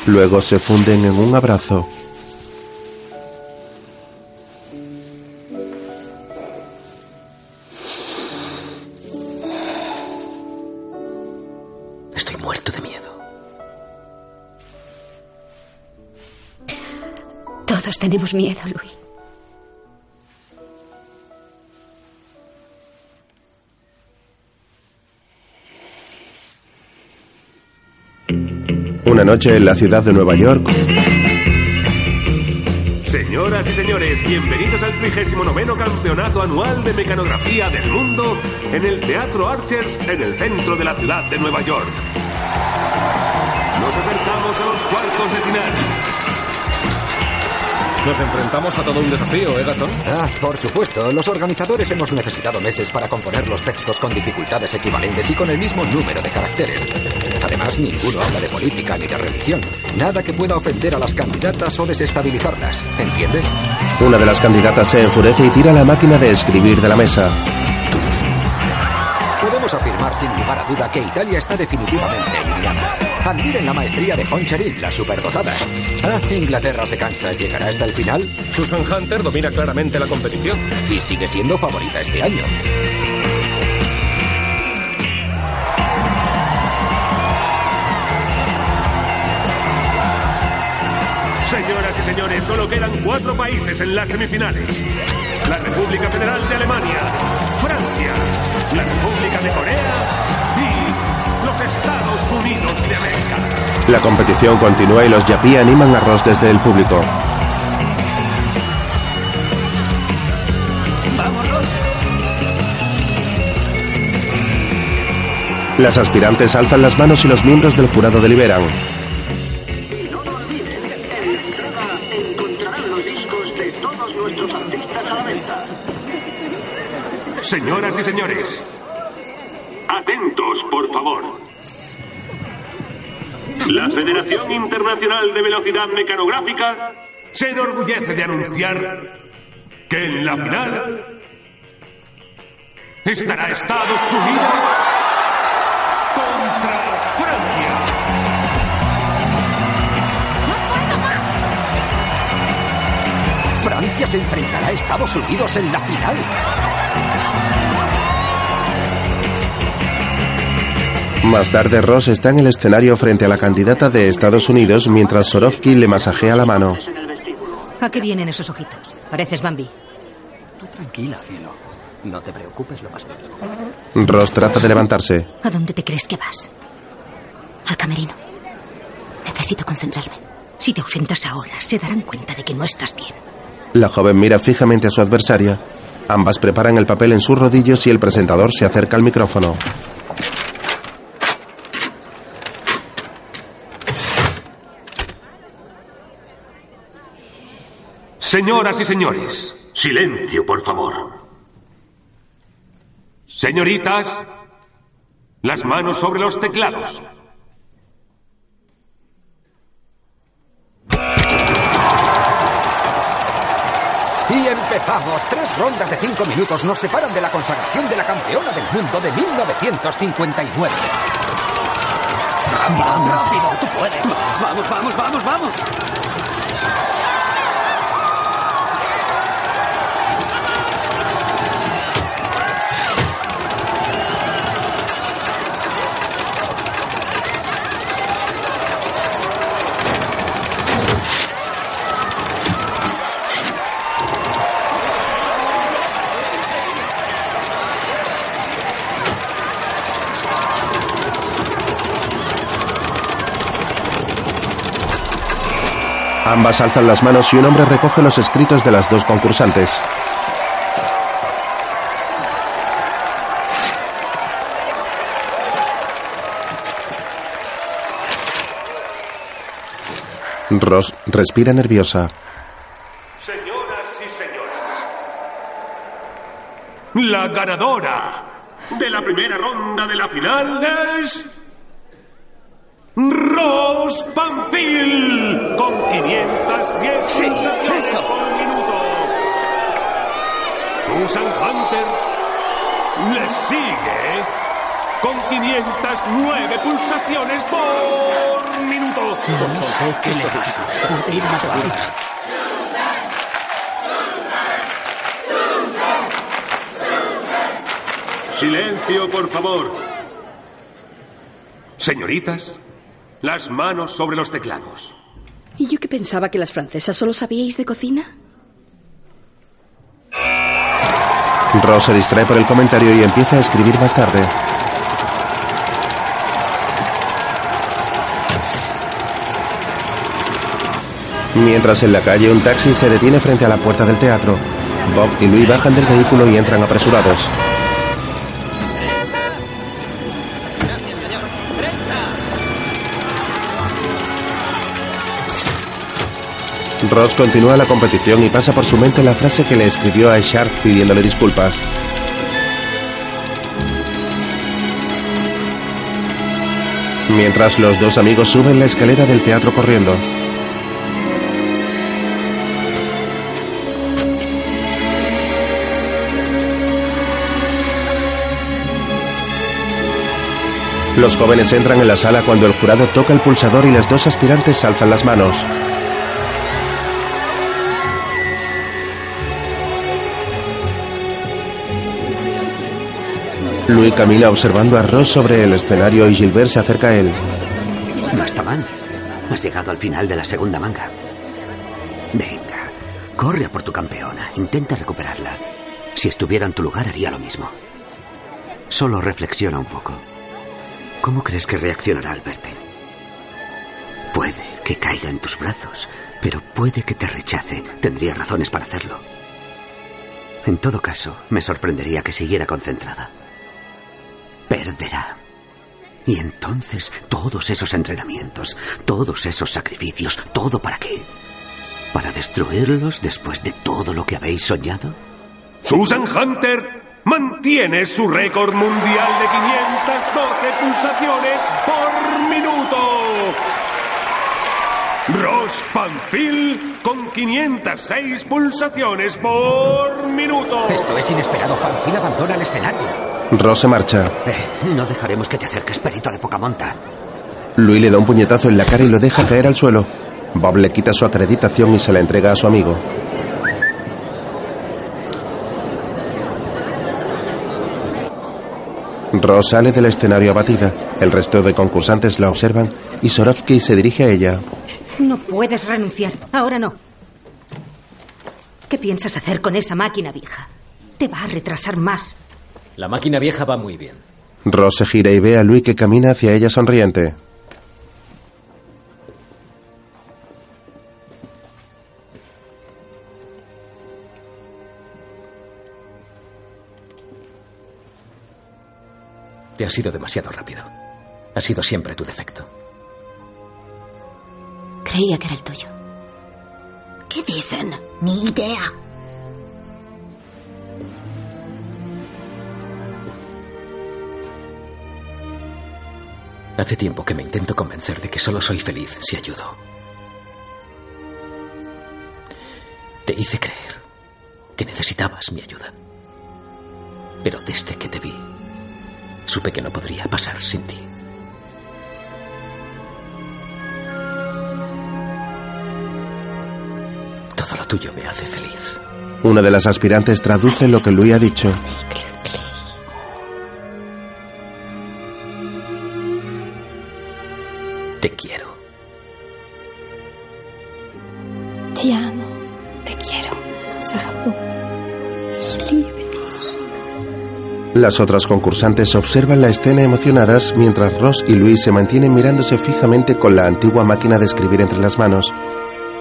Luego se funden en un abrazo. Estoy muerto de miedo. Todos tenemos miedo, Luis. Una noche en la ciudad de Nueva York, Señoras y señores, bienvenidos al 39 Campeonato Anual de Mecanografía del Mundo en el Teatro Archers en el centro de la ciudad de Nueva York. Nos acercamos a los cuartos de final. Nos enfrentamos a todo un desafío, ¿eh, Gastón? Ah, por supuesto. Los organizadores hemos necesitado meses para componer los textos con dificultades equivalentes y con el mismo número de caracteres. Además, ninguno habla de política ni de religión. Nada que pueda ofender a las candidatas o desestabilizarlas. ¿Entiendes? una de las candidatas se enfurece y tira la máquina de escribir de la mesa. Podemos afirmar sin lugar a duda que Italia está definitivamente eliminada. Admiren la maestría de Honcherin, la superdotada. Ah, Inglaterra se cansa. ¿Llegará hasta el final? Susan Hunter domina claramente la competición. Y sigue siendo favorita este año. Señores, solo quedan cuatro países en las semifinales. La República Federal de Alemania, Francia, la República de Corea y los Estados Unidos de América. La competición continúa y los yapí animan a Ross desde el público. Las aspirantes alzan las manos y los miembros del jurado deliberan. Internacional de Velocidad Mecanográfica se enorgullece de anunciar que en la final estará Estados Unidos contra Francia. Francia se enfrentará a Estados Unidos en la final. Más tarde, Ross está en el escenario frente a la candidata de Estados Unidos mientras Sorovsky le masajea la mano. ¿A qué vienen esos ojitos? Pareces Bambi. Tú tranquila, cielo. No te preocupes lo más mínimo. Ross trata de levantarse. ¿A dónde te crees que vas? Al camerino. Necesito concentrarme. Si te ausentas ahora, se darán cuenta de que no estás bien. La joven mira fijamente a su adversaria. Ambas preparan el papel en sus rodillos y el presentador se acerca al micrófono. Señoras y señores, silencio, por favor. Señoritas, las manos sobre los teclados. Y empezamos. Tres rondas de cinco minutos nos separan de la consagración de la campeona del mundo de 1959. Rápido, rápido, tú puedes. Vamos, vamos, vamos, vamos. Ambas alzan las manos y un hombre recoge los escritos de las dos concursantes. Ross respira nerviosa. Señoras y señores, la ganadora de la primera ronda de la final es... Pamphil con 510 pulsaciones por minuto. Susan Hunter le sigue con 509 pulsaciones por minuto. No sé qué le pasa. Puede ir más. Silencio, por favor. Señoritas, las manos sobre los teclados. ¿Y yo que pensaba que las francesas solo sabíais de cocina? Rose se distrae por el comentario y empieza a escribir más tarde. Mientras en la calle un taxi se detiene frente a la puerta del teatro. Bob y Louis bajan del vehículo y entran apresurados. Ross continúa la competición y pasa por su mente la frase que le escribió a Sharp pidiéndole disculpas. Mientras los dos amigos suben la escalera del teatro corriendo. Los jóvenes entran en la sala cuando el jurado toca el pulsador y las dos aspirantes alzan las manos. Louis camina observando a Ross sobre el escenario y Gilbert se acerca a él. No está mal. Has llegado al final de la segunda manga. Venga, corre a por tu campeona. Intenta recuperarla. Si estuviera en tu lugar haría lo mismo. Solo reflexiona un poco. ¿Cómo crees que reaccionará al verte? Puede que caiga en tus brazos, pero puede que te rechace. Tendría razones para hacerlo. En todo caso, me sorprendería que siguiera concentrada. Perderá. Y entonces todos esos entrenamientos, todos esos sacrificios, ¿todo para qué? ¿Para destruirlos después de todo lo que habéis soñado? Susan Hunter mantiene su récord mundial de 512 pulsaciones por minuto. Ross Panfil con 506 pulsaciones por minuto. Esto es inesperado. Panfil abandona el escenario. Ross se marcha. Eh, no dejaremos que te acerques, perito de poca monta. Louis le da un puñetazo en la cara y lo deja caer al suelo. Bob le quita su acreditación y se la entrega a su amigo. Ross sale del escenario abatida. El resto de concursantes la observan y Sorovsky se dirige a ella. No puedes renunciar. Ahora no. ¿Qué piensas hacer con esa máquina vieja? Te va a retrasar más. La máquina vieja va muy bien. Ross se gira y ve a Louis que camina hacia ella sonriente. Te has sido demasiado rápido. Ha sido siempre tu defecto. Creía que era el tuyo. ¿Qué dicen? Ni idea. Hace tiempo que me intento convencer de que solo soy feliz si ayudo. Te hice creer que necesitabas mi ayuda. Pero desde que te vi, supe que no podría pasar sin ti. Todo lo tuyo me hace feliz. Una de las aspirantes traduce lo que Louis ha dicho. Te quiero. Te amo, te quiero. Las otras concursantes observan la escena emocionadas mientras Ross y Louis se mantienen mirándose fijamente con la antigua máquina de escribir entre las manos.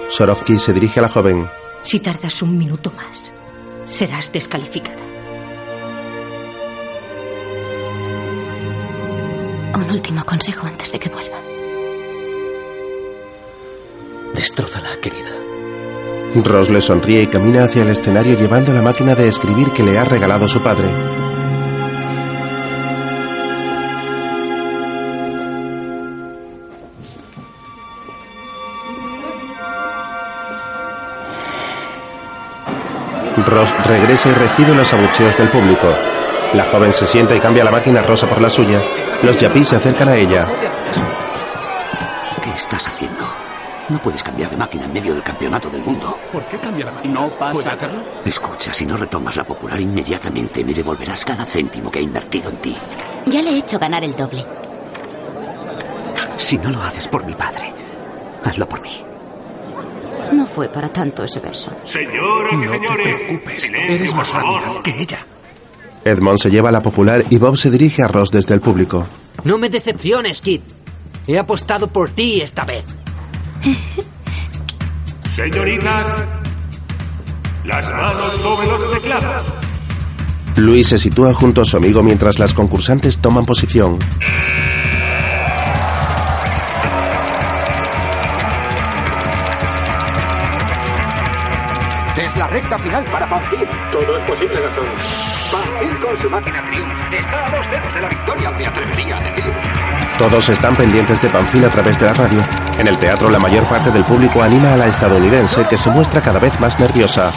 Sorovsky se dirige a la joven. Si tardas un minuto más, serás descalificada. Un último consejo antes de que vuelva. Destrózala, querida. Ross le sonríe y camina hacia el escenario llevando la máquina de escribir que le ha regalado su padre. Ross regresa y recibe los abucheos del público. La joven se sienta y cambia la máquina rosa por la suya. Los yapis se acercan a ella. ¿Qué estás haciendo? No puedes cambiar de máquina en medio del campeonato del mundo. ¿Por qué cambia la máquina? No pasa ¿Puede nada. hacerlo? Escucha, si no retomas la popular inmediatamente, me devolverás cada céntimo que he invertido en ti. Ya le he hecho ganar el doble. Si no lo haces por mi padre, hazlo por mí. No fue para tanto ese beso. Señoras y No te preocupes, silencio, eres más rápida que ella. Edmond se lleva a la popular y Bob se dirige a Ross desde el público. No me decepciones, Kid. He apostado por ti esta vez. Señoritas, las manos sobre los teclados. Luis se sitúa junto a su amigo mientras las concursantes toman posición. Es la recta final para Pamphil. Todo es posible, Gastón. Pamphil con su máquina triunfa. Está a dos dedos de la victoria, me atrevería a decir. Todos están pendientes de Panfil a través de la radio. En el teatro la mayor parte del público anima a la estadounidense que se muestra cada vez más nerviosa.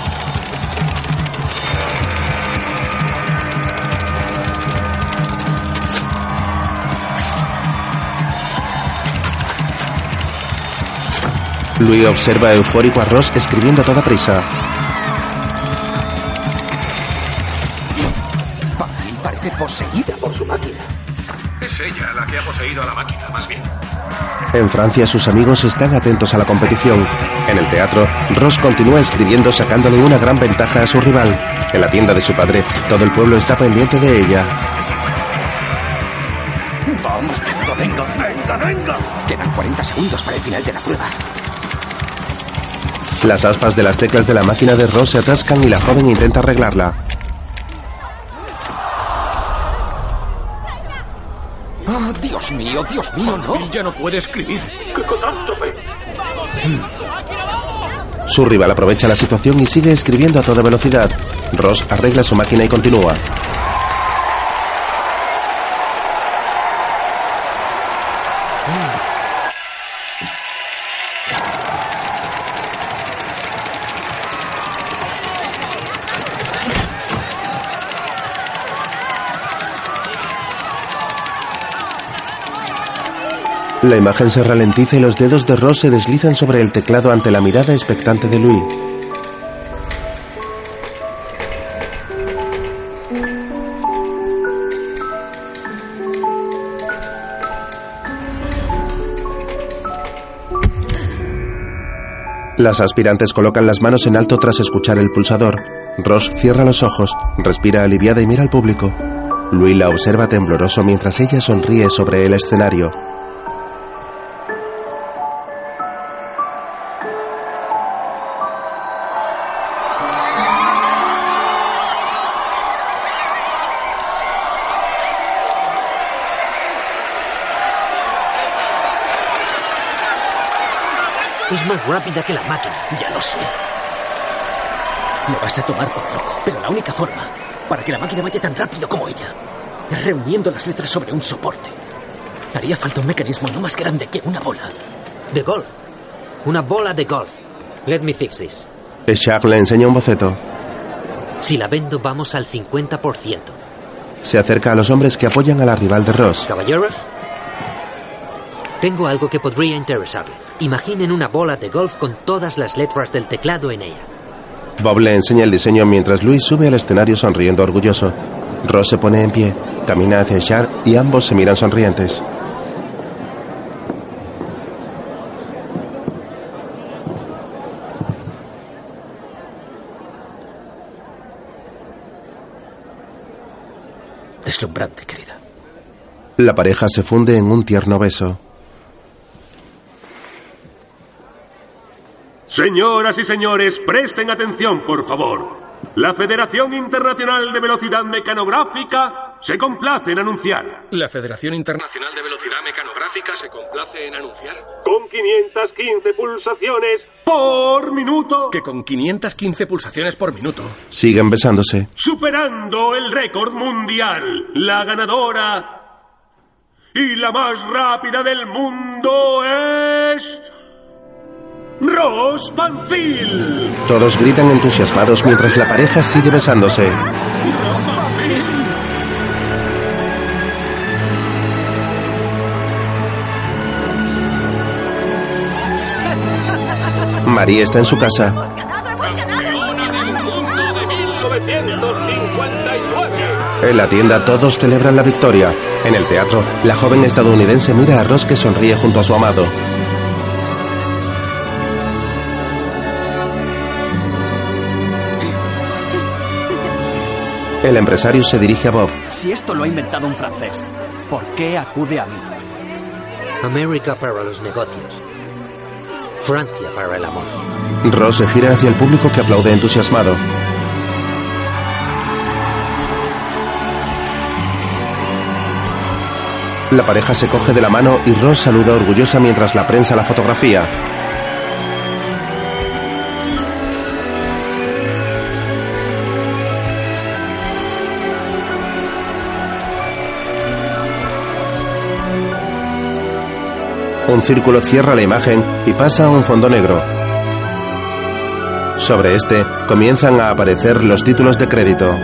Louis observa eufórico a Ross escribiendo a toda prisa. En Francia sus amigos están atentos a la competición. En el teatro, Ross continúa escribiendo sacándole una gran ventaja a su rival. En la tienda de su padre, todo el pueblo está pendiente de ella. Vamos, venga, venga, venga, venga. Quedan 40 segundos para el final de la prueba. Las aspas de las teclas de la máquina de Ross se atascan y la joven intenta arreglarla. Dios mío, no. ya no puede escribir. ¡Qué catástrofe! Su rival aprovecha la situación y sigue escribiendo a toda velocidad. Ross arregla su máquina y continúa. La imagen se ralentiza y los dedos de Ross se deslizan sobre el teclado ante la mirada expectante de Louis. Las aspirantes colocan las manos en alto tras escuchar el pulsador. Ross cierra los ojos, respira aliviada y mira al público. Louis la observa tembloroso mientras ella sonríe sobre el escenario. Es más rápida que la máquina. Ya lo sé. Me vas a tomar por loco, pero la única forma para que la máquina vaya tan rápido como ella es reuniendo las letras sobre un soporte. Haría falta un mecanismo no más grande que una bola. De golf. Una bola de golf. Let me fix this. Charles le enseña un boceto. Si la vendo, vamos al 50%. Se acerca a los hombres que apoyan a la rival de Ross. Caballeros, tengo algo que podría interesarles. Imaginen una bola de golf con todas las letras del teclado en ella. Bob le enseña el diseño mientras Louis sube al escenario sonriendo orgulloso. Ross se pone en pie, camina hacia Char y ambos se miran sonrientes. Deslumbrante, querida. La pareja se funde en un tierno beso. Señoras y señores, presten atención, por favor. La Federación Internacional de Velocidad Mecanográfica se complace en anunciar. La Federación Internacional de Velocidad Mecanográfica se complace en anunciar Con 515 pulsaciones por minuto, que con 515 pulsaciones por minuto, Siguen besándose. superando el récord mundial, la ganadora y la más rápida del mundo es... Ross Banfield. Todos gritan entusiasmados mientras la pareja sigue besándose. María está en su casa. En la tienda todos celebran la victoria. En el teatro, la joven estadounidense mira a Ross que sonríe junto a su amado. El empresario se dirige a Bob. Si esto lo ha inventado un francés, ¿por qué acude a mí? América para los negocios. Francia para el amor. Ross se gira hacia el público que aplaude entusiasmado. La pareja se coge de la mano y Ross saluda orgullosa mientras la prensa la fotografía. Un círculo cierra la imagen y pasa a un fondo negro. Sobre este comienzan a aparecer los títulos de crédito.